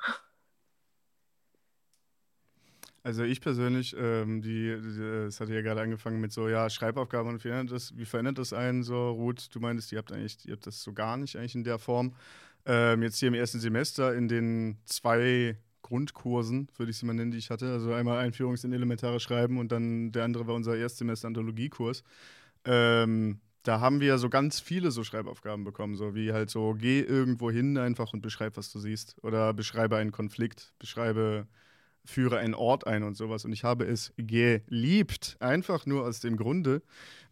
Also ich persönlich, ähm, die, die, das hatte ja gerade angefangen mit so, ja, Schreibaufgaben und wie verändert das, wie verändert das einen so, Ruth, du meintest, ihr habt eigentlich, ihr habt das so gar nicht eigentlich in der Form. Ähm, jetzt hier im ersten Semester in den zwei Grundkursen, würde ich sie mal nennen, die ich hatte. Also einmal Einführungs in elementare Schreiben und dann der andere war unser Erstsemester Anthologiekurs. Ähm, da haben wir so ganz viele so Schreibaufgaben bekommen, so wie halt so, geh irgendwo hin einfach und beschreib, was du siehst. Oder beschreibe einen Konflikt, beschreibe führe einen Ort ein und sowas. Und ich habe es geliebt, einfach nur aus dem Grunde,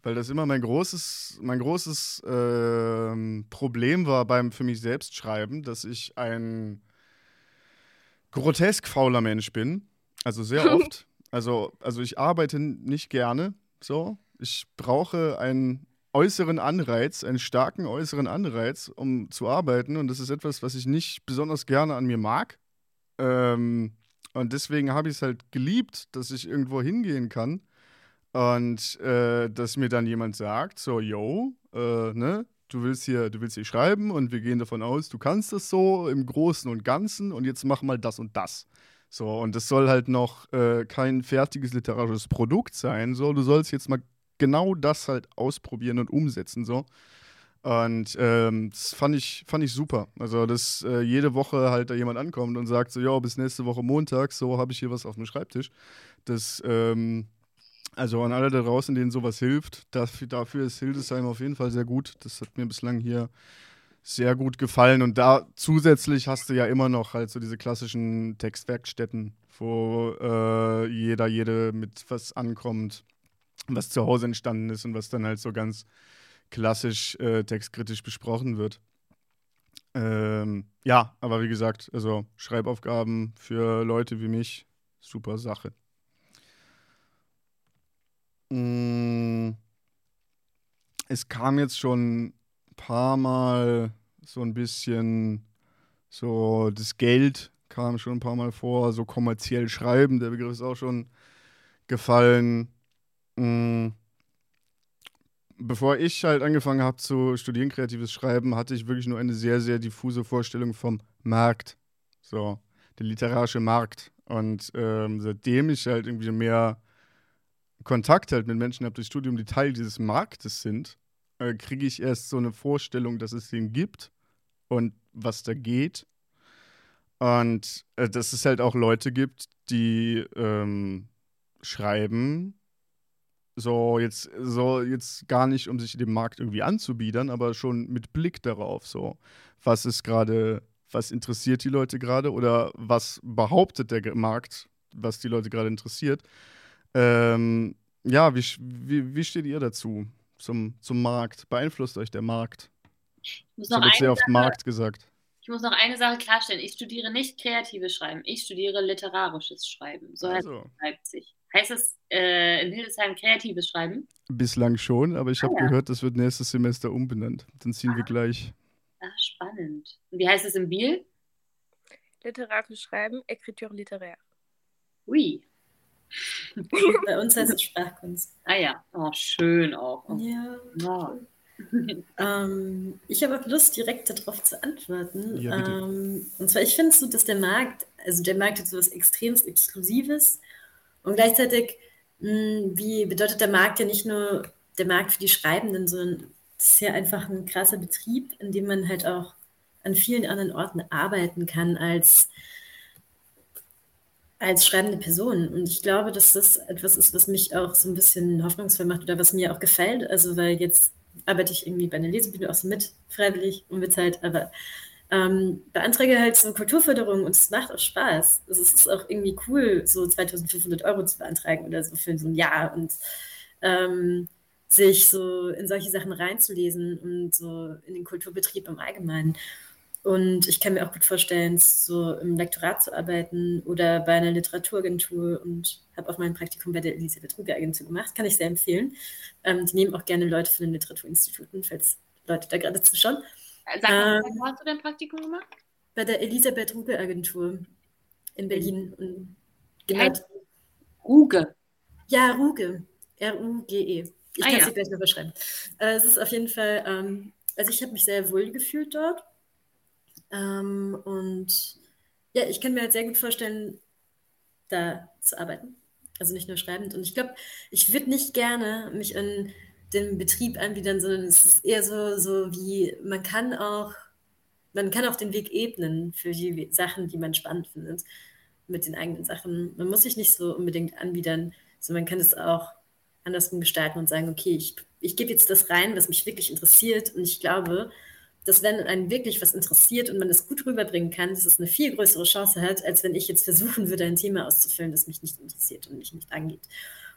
weil das immer mein großes, mein großes äh, Problem war beim für mich selbst schreiben, dass ich ein grotesk fauler Mensch bin. Also sehr oft. Also, also ich arbeite nicht gerne so. Ich brauche einen äußeren Anreiz, einen starken äußeren Anreiz, um zu arbeiten. Und das ist etwas, was ich nicht besonders gerne an mir mag. Ähm, und deswegen habe ich es halt geliebt, dass ich irgendwo hingehen kann und äh, dass mir dann jemand sagt, so, yo, äh, ne, du willst hier, du willst hier schreiben und wir gehen davon aus, du kannst das so im Großen und Ganzen und jetzt mach mal das und das. So, und das soll halt noch äh, kein fertiges literarisches Produkt sein, so, du sollst jetzt mal genau das halt ausprobieren und umsetzen, so. Und ähm, das fand ich, fand ich super. Also, dass äh, jede Woche halt da jemand ankommt und sagt so, ja, bis nächste Woche Montag, so habe ich hier was auf dem Schreibtisch. Das, ähm, also an alle da draußen, denen sowas hilft, dafür, dafür ist Hildesheim auf jeden Fall sehr gut. Das hat mir bislang hier sehr gut gefallen. Und da zusätzlich hast du ja immer noch halt so diese klassischen Textwerkstätten, wo äh, jeder, jede mit was ankommt, was zu Hause entstanden ist und was dann halt so ganz klassisch äh, textkritisch besprochen wird. Ähm, ja, aber wie gesagt, also Schreibaufgaben für Leute wie mich, super Sache. Mm, es kam jetzt schon ein paar Mal so ein bisschen so das Geld kam schon ein paar Mal vor, so kommerziell schreiben, der Begriff ist auch schon gefallen. Mm, bevor ich halt angefangen habe zu studieren, kreatives Schreiben, hatte ich wirklich nur eine sehr, sehr diffuse Vorstellung vom Markt. So, der literarische Markt. Und ähm, seitdem ich halt irgendwie mehr Kontakt halt mit Menschen habe durch Studium, die Teil dieses Marktes sind, äh, kriege ich erst so eine Vorstellung, dass es den gibt und was da geht. Und äh, dass es halt auch Leute gibt, die ähm, schreiben so jetzt, so jetzt gar nicht, um sich dem Markt irgendwie anzubiedern, aber schon mit Blick darauf, so, was ist gerade, was interessiert die Leute gerade oder was behauptet der Markt, was die Leute gerade interessiert. Ähm, ja, wie, wie, wie steht ihr dazu zum, zum Markt? Beeinflusst euch der Markt? Ich muss noch wird sehr oft Sache, Markt gesagt. Ich muss noch eine Sache klarstellen. Ich studiere nicht kreatives Schreiben, ich studiere literarisches Schreiben. So heißt Also. es in Leipzig. Heißt es äh, in Hildesheim kreatives Schreiben? Bislang schon, aber ich habe Ah, ja. gehört, das wird nächstes Semester umbenannt. Dann ziehen wir gleich. Ah, spannend. Und wie heißt es in Biel? Literarisch schreiben, Écriture littéraire. Ui. Bei uns heißt es Sprachkunst. Ah ja. Oh, schön auch. Oh. Ja. Ja. Ähm, ich habe auch Lust, direkt darauf zu antworten. Ja, ähm, und zwar, ich finde so, dass der Markt, also der Markt hat so was extremst Exklusives und gleichzeitig, mh, wie bedeutet der Markt ja nicht nur der Markt für die Schreibenden, sondern es ist ja einfach ein krasser Betrieb, in dem man halt auch an vielen anderen Orten arbeiten kann als, als schreibende Person. Und ich glaube, dass das etwas ist, was mich auch so ein bisschen hoffnungsvoll macht oder was mir auch gefällt. Also, weil jetzt arbeite ich irgendwie bei einer Lesebühne auch so mit, freiwillig, unbezahlt, aber ähm, beantrage halt so Kulturförderung und es macht auch Spaß. Also es ist auch irgendwie cool, so 2500 Euro zu beantragen oder so für so ein Jahr und ähm, sich so in solche Sachen reinzulesen und so in den Kulturbetrieb im Allgemeinen. Und ich kann mir auch gut vorstellen, so im Lektorat zu arbeiten oder bei einer Literaturagentur und habe auch mein Praktikum bei der Elisabeth Ruge Agentur gemacht. Kann ich sehr empfehlen. Ähm, die nehmen auch gerne Leute von den Literaturinstituten, falls Leute da gerade zuschauen. Sag mal, Ähm, wo hast du dein Praktikum gemacht? Bei der Elisabeth Ruge Agentur in Berlin. Und genau, Ruge. ja, Ruge. R-U-G-E. Ich Ah, kann es ja. gleich noch beschreiben. Äh, es ist auf jeden Fall, ähm, also ich habe mich sehr wohl gefühlt dort. Ähm, und ja, ich kann mir halt sehr gut vorstellen, da zu arbeiten. Also nicht nur schreibend. Und ich glaube, ich würde nicht gerne mich in den Betrieb anbiedern, sondern es ist eher so, so wie, man kann auch, man kann auch den Weg ebnen für die Sachen, die man spannend findet, mit den eigenen Sachen. Man muss sich nicht so unbedingt anbiedern, sondern man kann es auch andersrum gestalten und sagen, okay, ich, ich gebe jetzt das rein, was mich wirklich interessiert. Und ich glaube, dass wenn einen wirklich was interessiert und man es gut rüberbringen kann, dass es eine viel größere Chance hat, als wenn ich jetzt versuchen würde, ein Thema auszufüllen, das mich nicht interessiert und mich nicht angeht.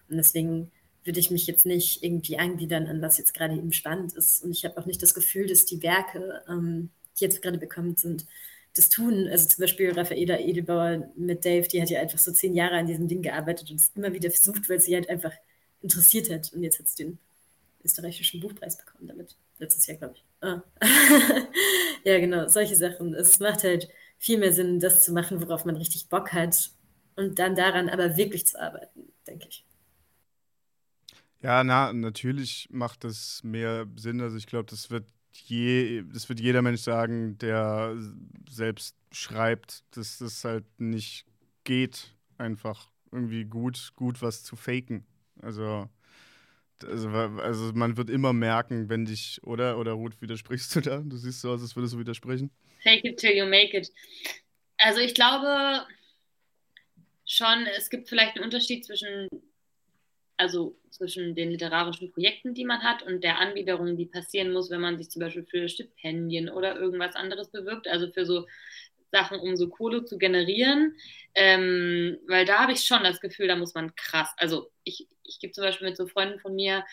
Und deswegen würde ich mich jetzt nicht irgendwie anbiedern an was jetzt gerade eben spannend ist. Und ich habe auch nicht das Gefühl, dass die Werke, ähm, die jetzt gerade bekommen sind, das tun. Also zum Beispiel Raffaela Edelbauer mit Dave, die hat ja einfach so zehn Jahre an diesem Ding gearbeitet und es immer wieder versucht, weil sie halt einfach interessiert hat. Und jetzt hat sie den österreichischen Buchpreis bekommen damit. Letztes Jahr, glaube ich. Ah. ja, genau, solche Sachen. Es macht halt viel mehr Sinn, das zu machen, worauf man richtig Bock hat und dann daran aber wirklich zu arbeiten, denke ich. Ja, na, natürlich macht das mehr Sinn. Also ich glaube, das wird je, das wird jeder Mensch sagen, der selbst schreibt, dass das halt nicht geht, einfach irgendwie gut, gut was zu faken. Also Also, also, man wird immer merken, wenn dich, oder? Oder Ruth, widersprichst du da? Du siehst so aus, als würdest du widersprechen. Fake it till you make it. Also ich glaube schon, es gibt vielleicht einen Unterschied zwischen, also zwischen den literarischen Projekten, die man hat und der Anbiederung, die passieren muss, wenn man sich zum Beispiel für Stipendien oder irgendwas anderes bewirbt. Also für so Sachen, um so Kohle zu generieren. Ähm, weil da habe ich schon das Gefühl, da muss man krass. Also ich, ich gebe zum Beispiel mit so Freunden von mir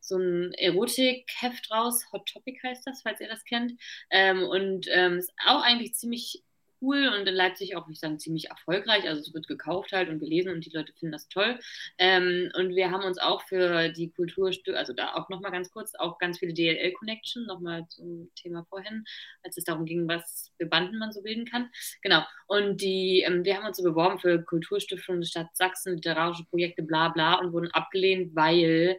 so ein Erotik-Heft raus. Hot Topic heißt das, falls ihr das kennt. Ähm, und ähm, ist auch eigentlich ziemlich cool und in Leipzig auch, ich sagen, ziemlich erfolgreich. Also es wird gekauft halt und gelesen und die Leute finden das toll. Ähm, und wir haben uns auch für die Kulturstücke, also da auch nochmal ganz kurz, auch ganz viele DLL-Connection, nochmal zum Thema vorhin, als es darum ging, was für Banden man so bilden kann. Genau. Und die, ähm, wir haben uns so beworben für Kulturstiftung der Stadt Sachsen, literarische Projekte, bla bla und wurden abgelehnt, weil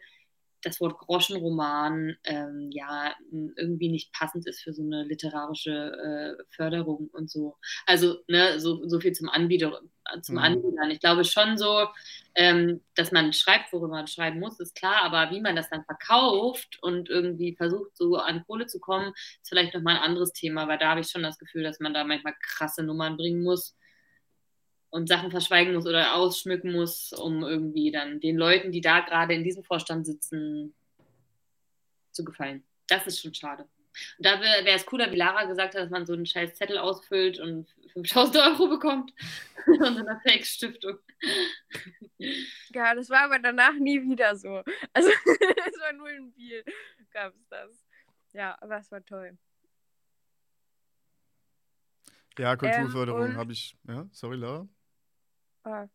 das Wort Groschenroman ähm, ja irgendwie nicht passend ist für so eine literarische äh, Förderung und so. Also ne, so, so viel zum Anbieter, zum mhm. Anbietern. Ich glaube schon so, ähm, dass man schreibt, worüber man schreiben muss, ist klar, aber wie man das dann verkauft und irgendwie versucht, so an Kohle zu kommen, ist vielleicht nochmal ein anderes Thema, weil da habe ich schon das Gefühl, dass man da manchmal krasse Nummern bringen muss und Sachen verschweigen muss oder ausschmücken muss, um irgendwie dann den Leuten, die da gerade in diesem Vorstand sitzen, zu gefallen. Das ist schon schade. Und da wäre es cooler, wie Lara gesagt hat, dass man so einen scheiß Zettel ausfüllt und 5000 Euro bekommt von so einer Fake-Stiftung. Ja, das war aber danach nie wieder so. Also es war nur in Biel gab es das. Ja, aber es war toll. Ja, Kulturförderung ähm, habe ich. Ja, sorry, Lara. Ah,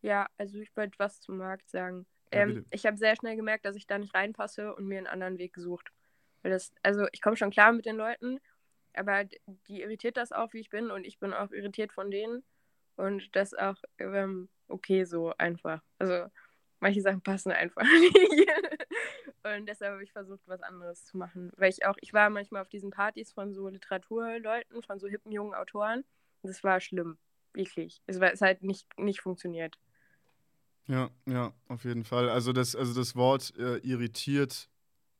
ja, also ich wollte was zum Markt sagen. Ja, ähm, ich habe sehr schnell gemerkt, dass ich da nicht reinpasse und mir einen anderen Weg gesucht. Weil das, also ich komme schon klar mit den Leuten, aber die irritiert das auch, wie ich bin, und ich bin auch irritiert von denen. Und das ist auch ähm, okay so einfach. Also manche Sachen passen einfach nicht. und deshalb habe ich versucht, was anderes zu machen. Weil ich auch, ich war manchmal auf diesen Partys von so Literaturleuten, von so hippen jungen Autoren. Und das war schlimm. Wirklich. Es, es hat nicht, nicht funktioniert. Ja, ja, auf jeden Fall. Also das, also das Wort äh, irritiert,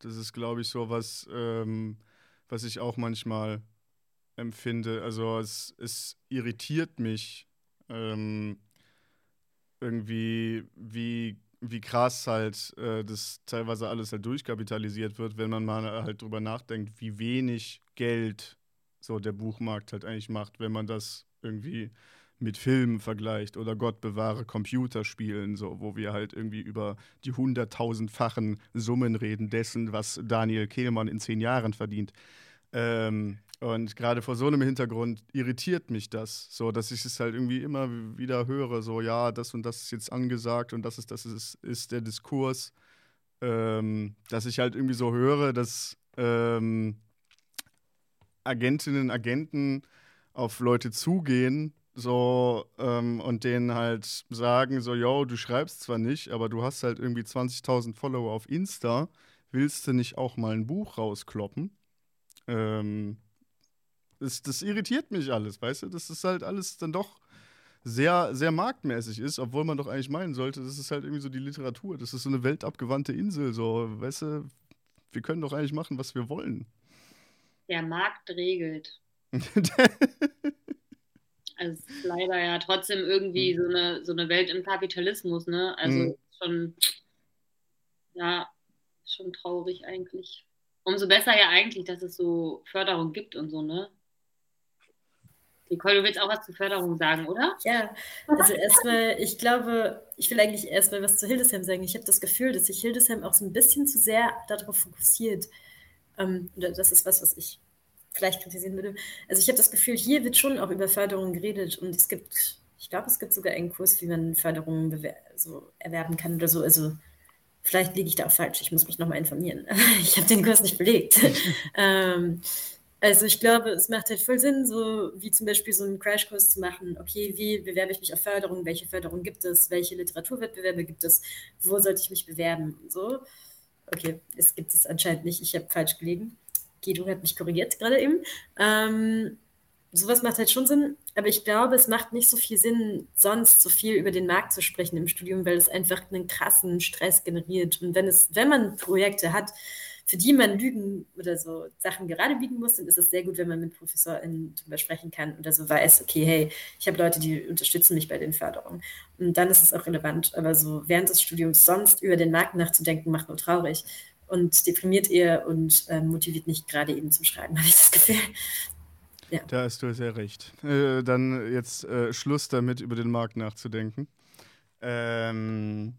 das ist, glaube ich, so was, ähm, was ich auch manchmal empfinde. Also es, es irritiert mich ähm, irgendwie, wie, wie krass halt äh, das teilweise alles halt durchkapitalisiert wird, wenn man mal halt drüber nachdenkt, wie wenig Geld so der Buchmarkt halt eigentlich macht, wenn man das irgendwie mit Filmen vergleicht oder Gott bewahre Computerspielen, so, wo wir halt irgendwie über die hunderttausendfachen Summen reden dessen, was Daniel Kehlmann in zehn Jahren verdient. Ähm, und gerade vor so einem Hintergrund irritiert mich das, so dass ich es halt irgendwie immer wieder höre, so ja, das und das ist jetzt angesagt und das ist das ist, ist der Diskurs, ähm, dass ich halt irgendwie so höre, dass ähm, Agentinnen, Agenten auf Leute zugehen so ähm, und denen halt sagen, so, yo, du schreibst zwar nicht, aber du hast halt irgendwie 20.000 Follower auf Insta, willst du nicht auch mal ein Buch rauskloppen? Ähm, das, das irritiert mich alles, weißt du? Das ist halt alles dann doch sehr, sehr marktmäßig ist, obwohl man doch eigentlich meinen sollte, das ist halt irgendwie so die Literatur, das ist so eine weltabgewandte Insel, so, weißt du, wir können doch eigentlich machen, was wir wollen. Der Markt regelt. Also es ist leider ja trotzdem irgendwie mhm. so eine, so eine Welt im Kapitalismus, ne? Also mhm. schon, ja, schon traurig eigentlich. Umso besser ja eigentlich, dass es so Förderung gibt und so, ne? Nicole, du willst auch was zur Förderung sagen, oder? Ja, also erstmal, ich glaube, ich will eigentlich erstmal was zu Hildesheim sagen. Ich habe das Gefühl, dass sich Hildesheim auch so ein bisschen zu sehr darauf fokussiert. Ähm, das ist was, was ich vielleicht kritisieren würde. Also ich habe das Gefühl, hier wird schon auch über Förderung geredet und es gibt, ich glaube, es gibt sogar einen Kurs, wie man Förderungen so erwerben kann oder so. Also vielleicht liege ich da auch falsch, ich muss mich nochmal informieren. ich habe den Kurs nicht belegt. ähm, also ich glaube, es macht halt voll Sinn, so wie zum Beispiel so einen Crashkurs zu machen. Okay, wie bewerbe ich mich auf Förderung? Welche Förderung gibt es? Welche Literaturwettbewerbe gibt es? Wo sollte ich mich bewerben? So. Okay, es gibt es anscheinend nicht. Ich habe falsch gelegen. Guido hat mich korrigiert gerade eben. Ähm, sowas macht halt schon Sinn, aber ich glaube, es macht nicht so viel Sinn, sonst so viel über den Markt zu sprechen im Studium, weil es einfach einen krassen Stress generiert. Und wenn es, wenn man Projekte hat, für die man Lügen oder so Sachen gerade biegen muss, dann ist es sehr gut, wenn man mit ProfessorInnen drüber sprechen kann oder so weiß, okay, hey, ich habe Leute, die unterstützen mich bei den Förderungen. Und dann ist es auch relevant. Aber so während des Studiums sonst über den Markt nachzudenken, macht nur traurig und deprimiert eher und äh, motiviert nicht gerade eben zum Schreiben, habe ich das Gefühl. Ja. Da hast du sehr recht. Äh, dann jetzt äh, Schluss damit, über den Markt nachzudenken. Ähm,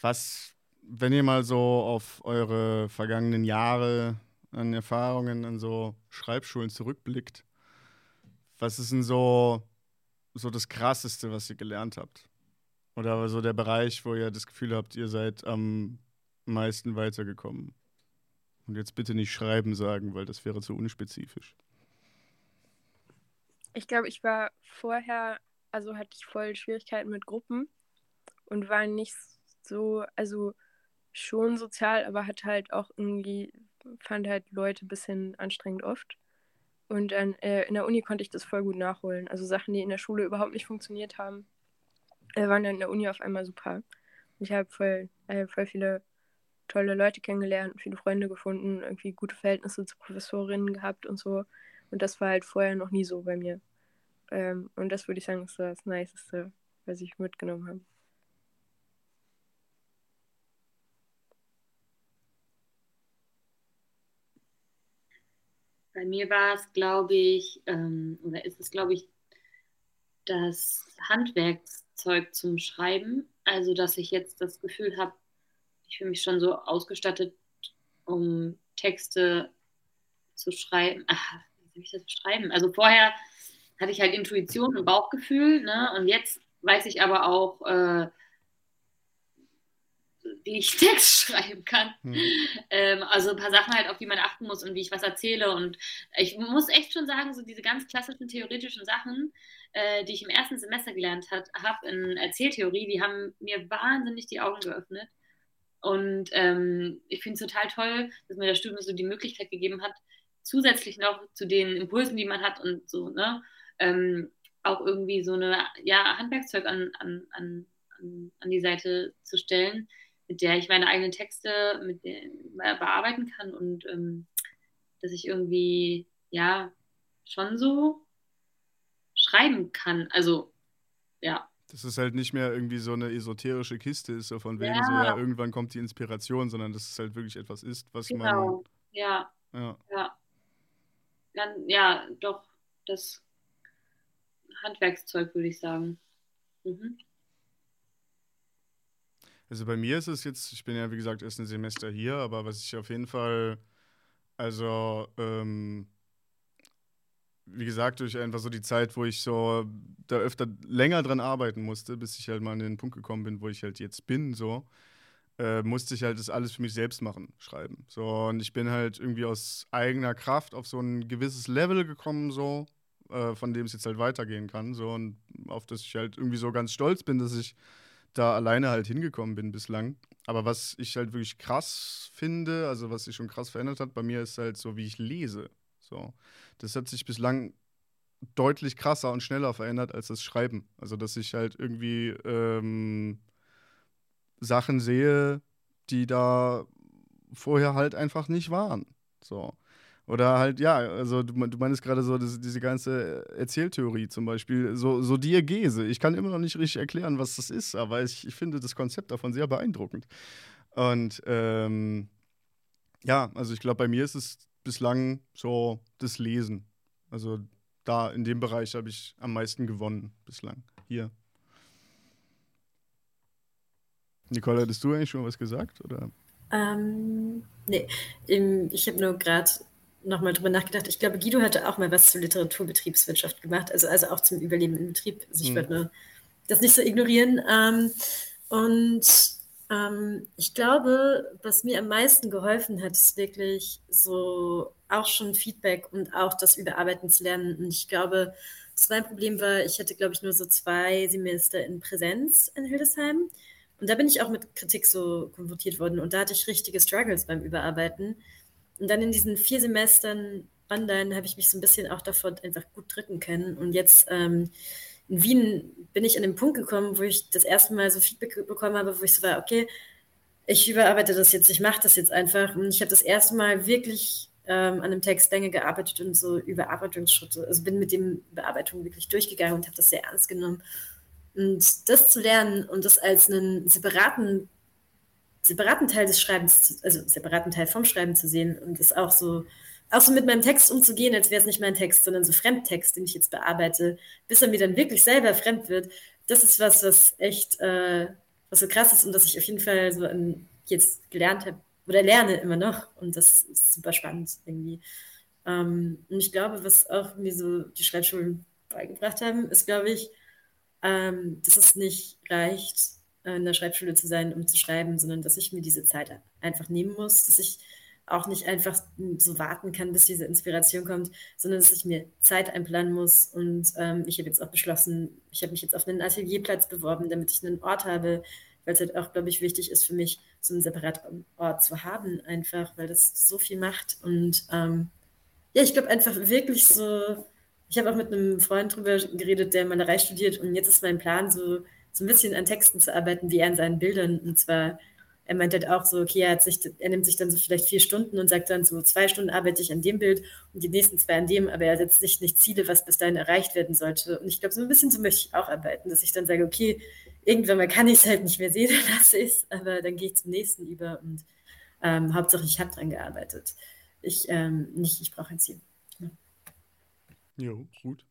was, wenn ihr mal so auf eure vergangenen Jahre an Erfahrungen an so Schreibschulen zurückblickt, was ist denn so, so das Krasseste, was ihr gelernt habt? Oder so der Bereich, wo ihr das Gefühl habt, ihr seid am meisten weitergekommen? Und jetzt bitte nicht schreiben sagen, weil das wäre zu unspezifisch. Ich glaube, ich war vorher, also hatte ich voll Schwierigkeiten mit Gruppen und war nicht so, also schon sozial, aber hatte halt auch irgendwie, fand halt Leute ein bisschen anstrengend oft. Und dann äh, in der Uni konnte ich das voll gut nachholen. Also Sachen, die in der Schule überhaupt nicht funktioniert haben, äh, waren dann in der Uni auf einmal super. Ich habe voll, äh, voll viele tolle Leute kennengelernt, viele Freunde gefunden, irgendwie gute Verhältnisse zu Professorinnen gehabt und so. Und das war halt vorher noch nie so bei mir. Ähm, und das würde ich sagen, ist das Niceste, was ich mitgenommen habe. Bei mir war es, glaube ich, ähm, oder ist es, glaube ich, das Handwerkszeug zum Schreiben. Also, dass ich jetzt das Gefühl habe, ich fühle mich schon so ausgestattet, um Texte zu schreiben. Ach, wie soll ich das beschreiben? Also vorher hatte ich halt Intuition und Bauchgefühl, ne? Und jetzt weiß ich aber auch, äh, wie ich Text schreiben kann. Hm. Ähm, also ein paar Sachen halt, auf die man achten muss und wie ich was erzähle. Und ich muss echt schon sagen, so diese ganz klassischen theoretischen Sachen, äh, die ich im ersten Semester gelernt habe in Erzähltheorie, die haben mir wahnsinnig die Augen geöffnet. Und ähm, ich finde es total toll, dass mir das Studium so die Möglichkeit gegeben hat, zusätzlich noch zu den Impulsen, die man hat und so, ne, ähm, auch irgendwie so eine, ja, Handwerkszeug an, an, an, an die Seite zu stellen, mit der ich meine eigenen Texte mit der, bearbeiten kann und ähm, dass ich irgendwie, ja, schon so schreiben kann. Also, ja. Dass es halt nicht mehr irgendwie so eine esoterische Kiste ist, so von wegen ja. so, ja, irgendwann kommt die Inspiration, sondern dass es halt wirklich etwas ist, was genau. man. Ja. Ja. Ja. ja, doch, das Handwerkszeug, würde ich sagen. Mhm. Also bei mir ist es jetzt, ich bin ja wie gesagt erst ein Semester hier, aber was ich auf jeden Fall, also ähm, wie gesagt, durch einfach so die Zeit, wo ich so da öfter länger dran arbeiten musste, bis ich halt mal an den Punkt gekommen bin, wo ich halt jetzt bin, so, äh, musste ich halt das alles für mich selbst machen, schreiben. So, und ich bin halt irgendwie aus eigener Kraft auf so ein gewisses Level gekommen, so, äh, von dem es jetzt halt weitergehen kann. So, und auf das ich halt irgendwie so ganz stolz bin, dass ich da alleine halt hingekommen bin bislang. Aber was ich halt wirklich krass finde, also was sich schon krass verändert hat bei mir, ist halt so, wie ich lese. So. Das hat sich bislang deutlich krasser und schneller verändert als das Schreiben. Also, dass ich halt irgendwie ähm, Sachen sehe, die da vorher halt einfach nicht waren. So. Oder halt, ja, also du, du meinst gerade so das, diese ganze Erzähltheorie zum Beispiel, so, so Diegese. Ich kann immer noch nicht richtig erklären, was das ist, aber ich, ich finde das Konzept davon sehr beeindruckend. Und ähm, ja, also ich glaube, bei mir ist es bislang so das Lesen. Also da in dem Bereich habe ich am meisten gewonnen bislang. Hier. Nicole, hattest du eigentlich schon was gesagt? Oder? Ähm, nee, ich habe nur gerade nochmal drüber nachgedacht. Ich glaube, Guido hatte auch mal was zur Literaturbetriebswirtschaft gemacht, also, also auch zum Überleben im Betrieb. Also ich mhm. würde das nicht so ignorieren. Ähm, und ähm, ich glaube, was mir am meisten geholfen hat, ist wirklich so auch schon Feedback und auch das Überarbeiten zu lernen. Und ich glaube, das mein Problem war, ich hatte, glaube ich, nur so zwei Semester in Präsenz in Hildesheim. Und da bin ich auch mit Kritik so konfrontiert worden. Und da hatte ich richtige Struggles beim Überarbeiten. Und dann in diesen vier Semestern online habe ich mich so ein bisschen auch davor einfach gut drücken können. Und jetzt ähm, in Wien bin ich an den Punkt gekommen, wo ich das erste Mal so Feedback bekommen habe, wo ich so war, okay, ich überarbeite das jetzt, ich mache das jetzt einfach. Und ich habe das erste Mal wirklich ähm, an einem Text länger gearbeitet und so Überarbeitungsschritte, also bin mit dem Bearbeitung wirklich durchgegangen und habe das sehr ernst genommen. Und das zu lernen und das als einen separaten, separaten Teil des Schreibens, also separaten Teil vom Schreiben zu sehen und das auch so, auch so mit meinem Text umzugehen, als wäre es nicht mein Text, sondern so Fremdtext, den ich jetzt bearbeite, bis er mir dann wirklich selber fremd wird, das ist was, was echt, äh, was so krass ist und das ich auf jeden Fall so an, jetzt gelernt habe oder lerne immer noch und das ist super spannend irgendwie. Ähm, und ich glaube, was auch mir so die Schreibschulen beigebracht haben, ist, glaube ich, ähm, dass es nicht reicht, in der Schreibschule zu sein, um zu schreiben, sondern dass ich mir diese Zeit einfach nehmen muss, dass ich auch nicht einfach so warten kann, bis diese Inspiration kommt, sondern dass ich mir Zeit einplanen muss. Und ähm, ich habe jetzt auch beschlossen, ich habe mich jetzt auf einen Atelierplatz beworben, damit ich einen Ort habe, weil es halt auch, glaube ich, wichtig ist für mich, so einen separaten Ort zu haben, einfach, weil das so viel macht. Und ähm, ja, ich glaube einfach wirklich so, ich habe auch mit einem Freund drüber geredet, der Malerei studiert und jetzt ist mein Plan, so, so ein bisschen an Texten zu arbeiten, wie er an seinen Bildern. Und zwar, er meint halt auch so, okay, er, sich, er nimmt sich dann so vielleicht vier Stunden und sagt dann so, zwei Stunden arbeite ich an dem Bild und die nächsten zwei an dem, aber er setzt sich nicht Ziele, was bis dahin erreicht werden sollte. Und ich glaube, so ein bisschen so möchte ich auch arbeiten, dass ich dann sage, okay, irgendwann mal kann ich es halt nicht mehr sehen, dann lasse ich es, aber dann gehe ich zum nächsten über und ähm, Hauptsache ich habe dran gearbeitet. Ich ähm, nicht, ich brauche ein Ziel. Ja. Jo, gut.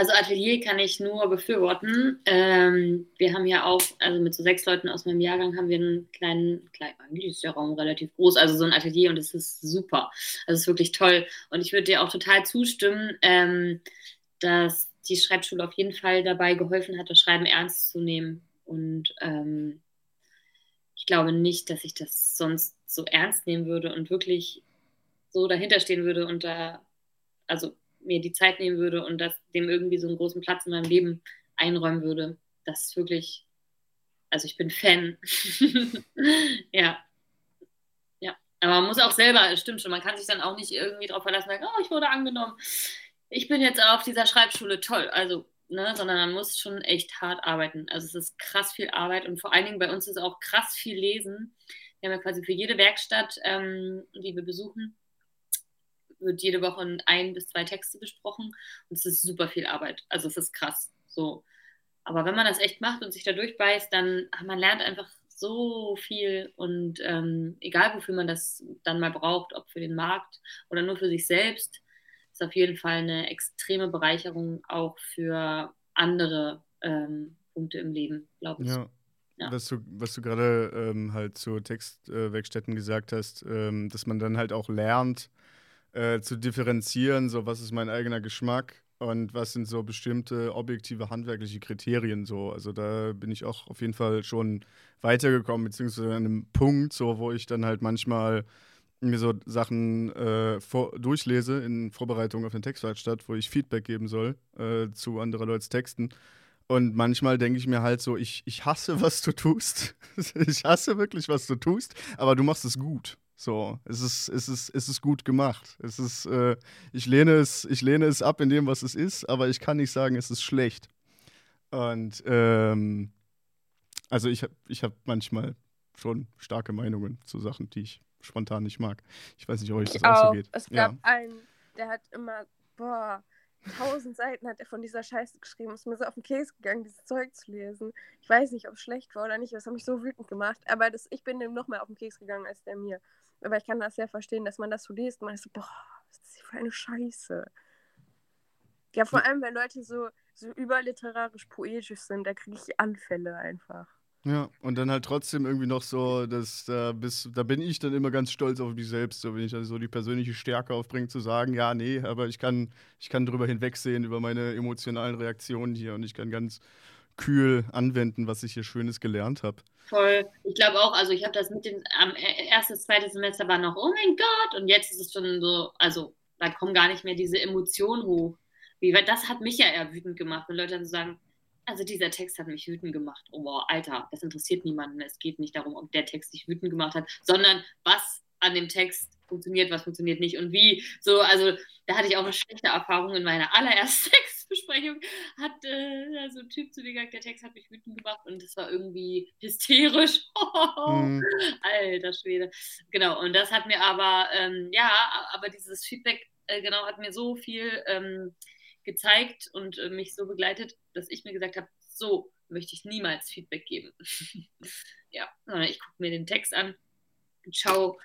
Also Atelier kann ich nur befürworten. Ähm, wir haben ja auch, also mit so sechs Leuten aus meinem Jahrgang haben wir einen kleinen, klein, eigentlich ist der Raum relativ groß, also so ein Atelier und es ist super. Also es ist wirklich toll. Und ich würde dir auch total zustimmen, ähm, dass die Schreibschule auf jeden Fall dabei geholfen hat, das Schreiben ernst zu nehmen. Und ähm, ich glaube nicht, dass ich das sonst so ernst nehmen würde und wirklich so dahinter stehen würde und da, also mir die Zeit nehmen würde und das dem irgendwie so einen großen Platz in meinem Leben einräumen würde. Das ist wirklich, also ich bin Fan. ja. Ja. Aber man muss auch selber, stimmt schon, man kann sich dann auch nicht irgendwie darauf verlassen, sagen, oh, ich wurde angenommen ich bin jetzt auf dieser Schreibschule toll. Also, ne, sondern man muss schon echt hart arbeiten. Also es ist krass viel Arbeit und vor allen Dingen bei uns ist auch krass viel Lesen. Wir haben ja quasi für jede Werkstatt, ähm, die wir besuchen, wird jede Woche ein bis zwei Texte besprochen und es ist super viel Arbeit. Also es ist krass. So. Aber wenn man das echt macht und sich da durchbeißt, dann man lernt einfach so viel und ähm, egal wofür man das dann mal braucht, ob für den Markt oder nur für sich selbst, ist auf jeden Fall eine extreme Bereicherung auch für andere ähm, Punkte im Leben, glaube ich. Ja. Ja. Was du, was du gerade ähm, halt zu Textwerkstätten äh, gesagt hast, ähm, dass man dann halt auch lernt äh, zu differenzieren, so was ist mein eigener Geschmack und was sind so bestimmte objektive handwerkliche Kriterien so. Also da bin ich auch auf jeden Fall schon weitergekommen, beziehungsweise an einem Punkt, so wo ich dann halt manchmal mir so Sachen äh, vor, durchlese in Vorbereitung auf eine Textwerkstatt, wo ich Feedback geben soll äh, zu anderer Leute Texten. Und manchmal denke ich mir halt so, ich, ich hasse, was du tust. ich hasse wirklich, was du tust, aber du machst es gut. So, es ist, es ist, es ist gut gemacht. Es ist, äh, ich, lehne es, ich lehne es ab in dem, was es ist, aber ich kann nicht sagen, es ist schlecht. Und ähm, also ich habe ich hab manchmal schon starke Meinungen zu Sachen, die ich spontan nicht mag. Ich weiß nicht, ob euch das auch. so geht. Es gab ja. einen, der hat immer, boah, tausend Seiten hat er von dieser Scheiße geschrieben. Es ist mir so auf den Käse gegangen, dieses Zeug zu lesen. Ich weiß nicht, ob es schlecht war oder nicht. Das hat mich so wütend gemacht. Aber das, ich bin dem noch mehr auf den Käse gegangen als der mir. Aber ich kann das sehr verstehen, dass man das so liest. Man ist so, boah, was ist das für eine Scheiße. Ja, vor allem, wenn Leute so, so überliterarisch poetisch sind, da kriege ich Anfälle einfach. Ja, und dann halt trotzdem irgendwie noch so, dass da bis, da bin ich dann immer ganz stolz auf mich selbst, so wenn ich dann so die persönliche Stärke aufbringe, zu sagen, ja, nee, aber ich kann, ich kann drüber hinwegsehen über meine emotionalen Reaktionen hier und ich kann ganz kühl anwenden, was ich hier Schönes gelernt habe. Voll. Ich glaube auch, also ich habe das mit dem, am e, erstes, zweites Semester war noch, oh mein Gott, und jetzt ist es schon so, also da kommen gar nicht mehr diese Emotionen hoch. Wie, das hat mich ja eher wütend gemacht, wenn Leute dann sagen, also dieser Text hat mich wütend gemacht. Oh, wow, Alter, das interessiert niemanden. Es geht nicht darum, ob der Text dich wütend gemacht hat, sondern was an dem Text funktioniert, was funktioniert nicht und wie. So, also da hatte ich auch eine schlechte Erfahrung in meiner allerersten Textbesprechung. Hat äh, so ein Typ zu mir gesagt, der Text hat mich wütend gemacht und es war irgendwie hysterisch. mhm. Alter Schwede. Genau, und das hat mir aber, ähm, ja, aber dieses Feedback, äh, genau, hat mir so viel ähm, gezeigt und äh, mich so begleitet, dass ich mir gesagt habe, so möchte ich niemals Feedback geben. ja, ich gucke mir den Text an und schaue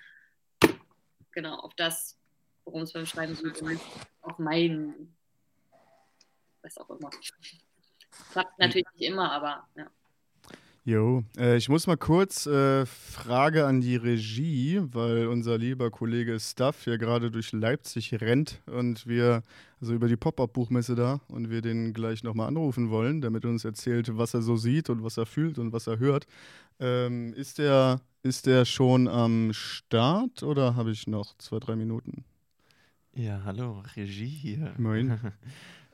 genau auf das, worum es beim Schreiben geht auf meinen, was auch immer. Klappt natürlich nicht immer, aber ja. Jo, äh, ich muss mal kurz äh, Frage an die Regie, weil unser lieber Kollege Stuff hier gerade durch Leipzig rennt und wir, also über die Pop-Up-Buchmesse da, und wir den gleich nochmal anrufen wollen, damit er uns erzählt, was er so sieht und was er fühlt und was er hört. Ähm, ist, der, ist der schon am Start oder habe ich noch zwei, drei Minuten? Ja, hallo, Regie hier. Moin.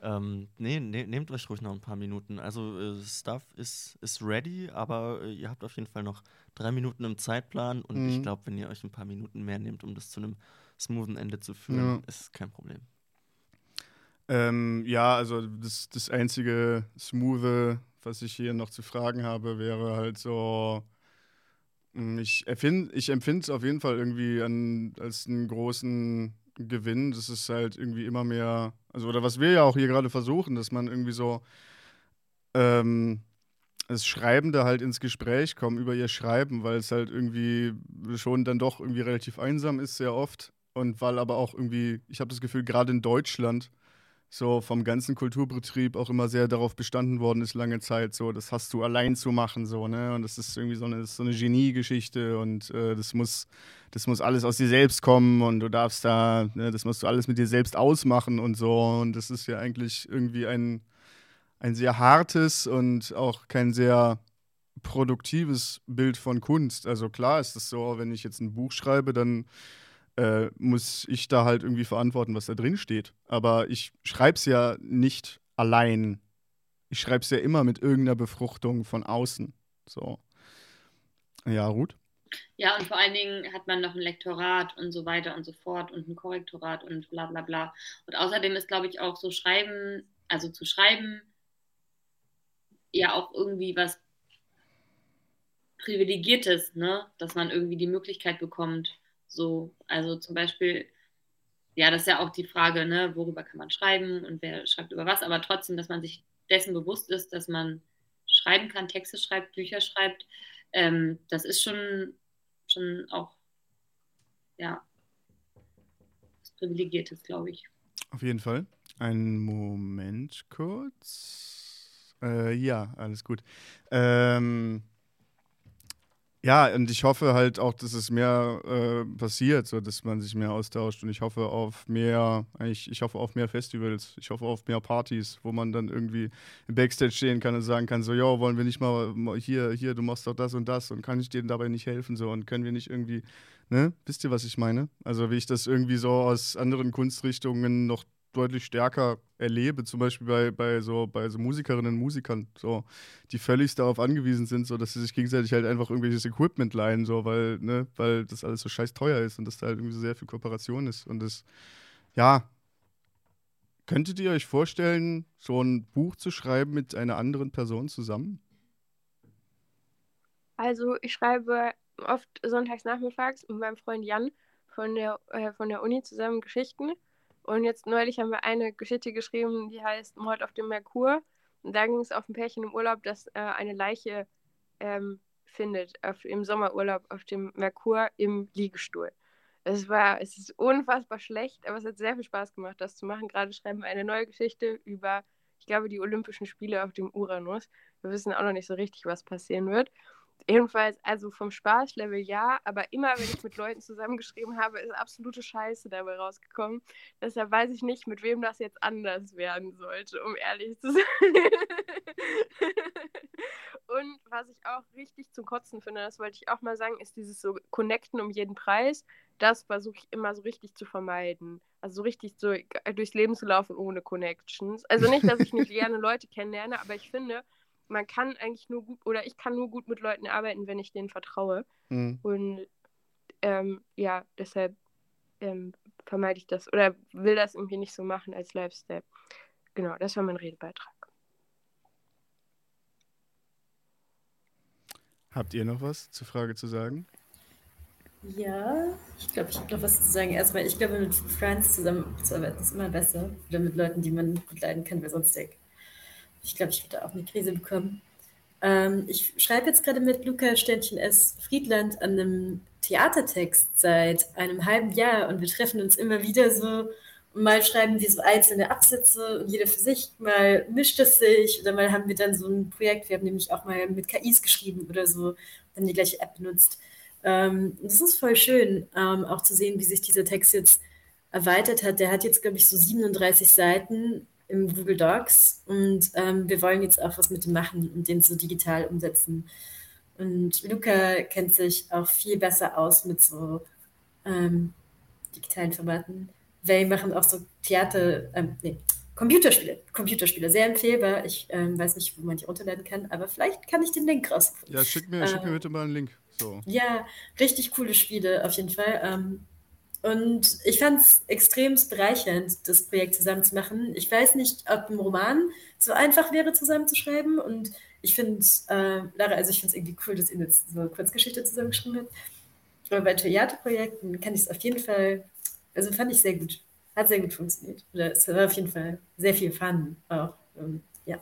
Ähm, nee, ne, nehmt euch ruhig noch ein paar Minuten. Also äh, Stuff ist, ist ready, aber äh, ihr habt auf jeden Fall noch drei Minuten im Zeitplan und mhm. ich glaube, wenn ihr euch ein paar Minuten mehr nehmt, um das zu einem smoothen Ende zu führen, ja. ist kein Problem. Ähm, ja, also das, das einzige Smoothe, was ich hier noch zu fragen habe, wäre halt so, hm, ich, ich empfinde es auf jeden Fall irgendwie an, als einen großen Gewinn. Das ist halt irgendwie immer mehr, also oder was wir ja auch hier gerade versuchen, dass man irgendwie so ähm, als Schreibende halt ins Gespräch kommen über ihr Schreiben, weil es halt irgendwie schon dann doch irgendwie relativ einsam ist, sehr oft. Und weil aber auch irgendwie, ich habe das Gefühl, gerade in Deutschland so vom ganzen Kulturbetrieb auch immer sehr darauf bestanden worden ist, lange Zeit, so, das hast du allein zu machen, so, ne? Und das ist irgendwie so eine, so eine Genie-Geschichte und äh, das muss, das muss alles aus dir selbst kommen und du darfst da, ne, das musst du alles mit dir selbst ausmachen und so. Und das ist ja eigentlich irgendwie ein, ein sehr hartes und auch kein sehr produktives Bild von Kunst. Also klar ist es so, wenn ich jetzt ein Buch schreibe, dann äh, muss ich da halt irgendwie verantworten, was da drin steht. Aber ich schreibe es ja nicht allein. Ich schreibe es ja immer mit irgendeiner Befruchtung von außen. So. Ja, Ruth? Ja, und vor allen Dingen hat man noch ein Lektorat und so weiter und so fort und ein Korrektorat und bla bla bla. Und außerdem ist, glaube ich, auch so Schreiben, also zu schreiben, ja auch irgendwie was Privilegiertes, ne? Dass man irgendwie die Möglichkeit bekommt, so, also zum Beispiel, ja, das ist ja auch die Frage, ne, worüber kann man schreiben und wer schreibt über was, aber trotzdem, dass man sich dessen bewusst ist, dass man schreiben kann, Texte schreibt, Bücher schreibt, ähm, das ist schon, schon auch, ja, was Privilegiertes, glaube ich. Auf jeden Fall. Einen Moment kurz. Äh, ja, alles gut. Ähm, ja, und ich hoffe halt auch, dass es mehr äh, passiert, so dass man sich mehr austauscht. Und ich hoffe auf mehr, ich, ich hoffe auf mehr Festivals, ich hoffe auf mehr Partys, wo man dann irgendwie im Backstage stehen kann und sagen kann: so, ja, wollen wir nicht mal hier, hier, du machst doch das und das und kann ich dir dabei nicht helfen? So, und können wir nicht irgendwie, ne? Wisst ihr, was ich meine? Also wie ich das irgendwie so aus anderen Kunstrichtungen noch deutlich stärker erlebe, zum Beispiel bei, bei, so, bei so Musikerinnen und Musikern, so, die völlig darauf angewiesen sind, so, dass sie sich gegenseitig halt einfach irgendwelches Equipment leihen, so, weil, ne, weil das alles so scheiß teuer ist und dass da halt irgendwie so sehr viel Kooperation ist. Und das, ja, könntet ihr euch vorstellen, so ein Buch zu schreiben mit einer anderen Person zusammen? Also ich schreibe oft sonntags nachmittags mit meinem Freund Jan von der, äh, von der Uni zusammen Geschichten. Und jetzt neulich haben wir eine Geschichte geschrieben, die heißt Mord auf dem Merkur. Und da ging es auf ein Pärchen im Urlaub, das äh, eine Leiche ähm, findet auf, im Sommerurlaub auf dem Merkur im Liegestuhl. Es war, es ist unfassbar schlecht, aber es hat sehr viel Spaß gemacht, das zu machen. Gerade schreiben wir eine neue Geschichte über, ich glaube, die Olympischen Spiele auf dem Uranus. Wir wissen auch noch nicht so richtig, was passieren wird. Jedenfalls, also vom Spaßlevel ja, aber immer wenn ich mit Leuten zusammengeschrieben habe, ist absolute Scheiße dabei rausgekommen. Deshalb weiß ich nicht, mit wem das jetzt anders werden sollte, um ehrlich zu sein. Und was ich auch richtig zum Kotzen finde, das wollte ich auch mal sagen, ist dieses so Connecten um jeden Preis. Das versuche ich immer so richtig zu vermeiden. Also so richtig so durchs Leben zu laufen ohne Connections. Also nicht, dass ich nicht gerne Leute kennenlerne, aber ich finde, man kann eigentlich nur gut, oder ich kann nur gut mit Leuten arbeiten, wenn ich denen vertraue. Mhm. Und ähm, ja, deshalb ähm, vermeide ich das oder will das irgendwie nicht so machen als Lifestyle. Genau, das war mein Redebeitrag. Habt ihr noch was zur Frage zu sagen? Ja, ich glaube, ich habe noch was zu sagen. Erstmal, ich glaube, mit Friends zusammenzuarbeiten ist immer besser. Oder mit Leuten, die man gut leiden kann, weil sonst denke ich glaube, ich würde auch eine Krise bekommen. Ähm, ich schreibe jetzt gerade mit Luca Ständchen S. Friedland an einem Theatertext seit einem halben Jahr und wir treffen uns immer wieder so und mal schreiben wir so einzelne Absätze und jeder für sich, mal mischt es sich oder mal haben wir dann so ein Projekt, wir haben nämlich auch mal mit KIs geschrieben oder so, dann die gleiche App benutzt. Ähm, das ist voll schön, ähm, auch zu sehen, wie sich dieser Text jetzt erweitert hat. Der hat jetzt, glaube ich, so 37 Seiten im Google Docs und ähm, wir wollen jetzt auch was mit dem machen und den so digital umsetzen. Und Luca kennt sich auch viel besser aus mit so ähm, digitalen Formaten. Wir machen auch so Theater, ähm, nee, Computerspiele. Computerspiele, sehr empfehlbar. Ich ähm, weiß nicht, wo man die runterladen kann, aber vielleicht kann ich den Link raus. Ja, schick mir, äh, schick mir ähm, bitte mal einen Link. So. Ja, richtig coole Spiele auf jeden Fall. Ähm, und ich fand es extrem bereichernd, das Projekt zusammen zu machen. Ich weiß nicht, ob ein Roman so einfach wäre, zusammenzuschreiben. Und ich finde, äh, Lara, also ich finde es irgendwie cool, dass ihr jetzt so eine Kurzgeschichte zusammengeschrieben habt. Aber bei Theaterprojekten kann ich es auf jeden Fall, also fand ich sehr gut. Hat sehr gut funktioniert. Oder es war auf jeden Fall sehr viel Fun auch. Und, ja.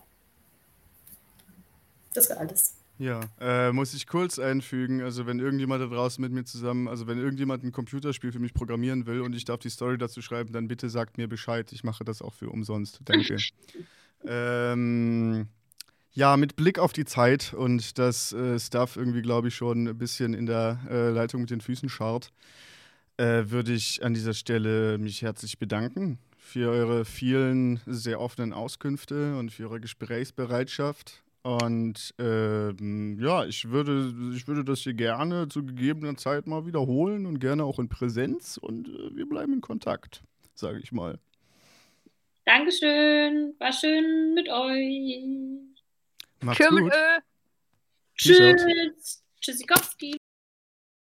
Das war alles. Ja, äh, muss ich kurz einfügen, also wenn irgendjemand da draußen mit mir zusammen, also wenn irgendjemand ein Computerspiel für mich programmieren will und ich darf die Story dazu schreiben, dann bitte sagt mir Bescheid. Ich mache das auch für umsonst. Danke. ähm, ja, mit Blick auf die Zeit und das äh, Stuff irgendwie, glaube ich, schon ein bisschen in der äh, Leitung mit den Füßen scharrt, äh, würde ich an dieser Stelle mich herzlich bedanken für eure vielen sehr offenen Auskünfte und für eure Gesprächsbereitschaft. Und ähm, ja, ich würde, ich würde das hier gerne zu gegebener Zeit mal wiederholen und gerne auch in Präsenz und äh, wir bleiben in Kontakt, sage ich mal. Dankeschön, war schön mit euch. Macht's gut. Tschüss. Tschüssikowski.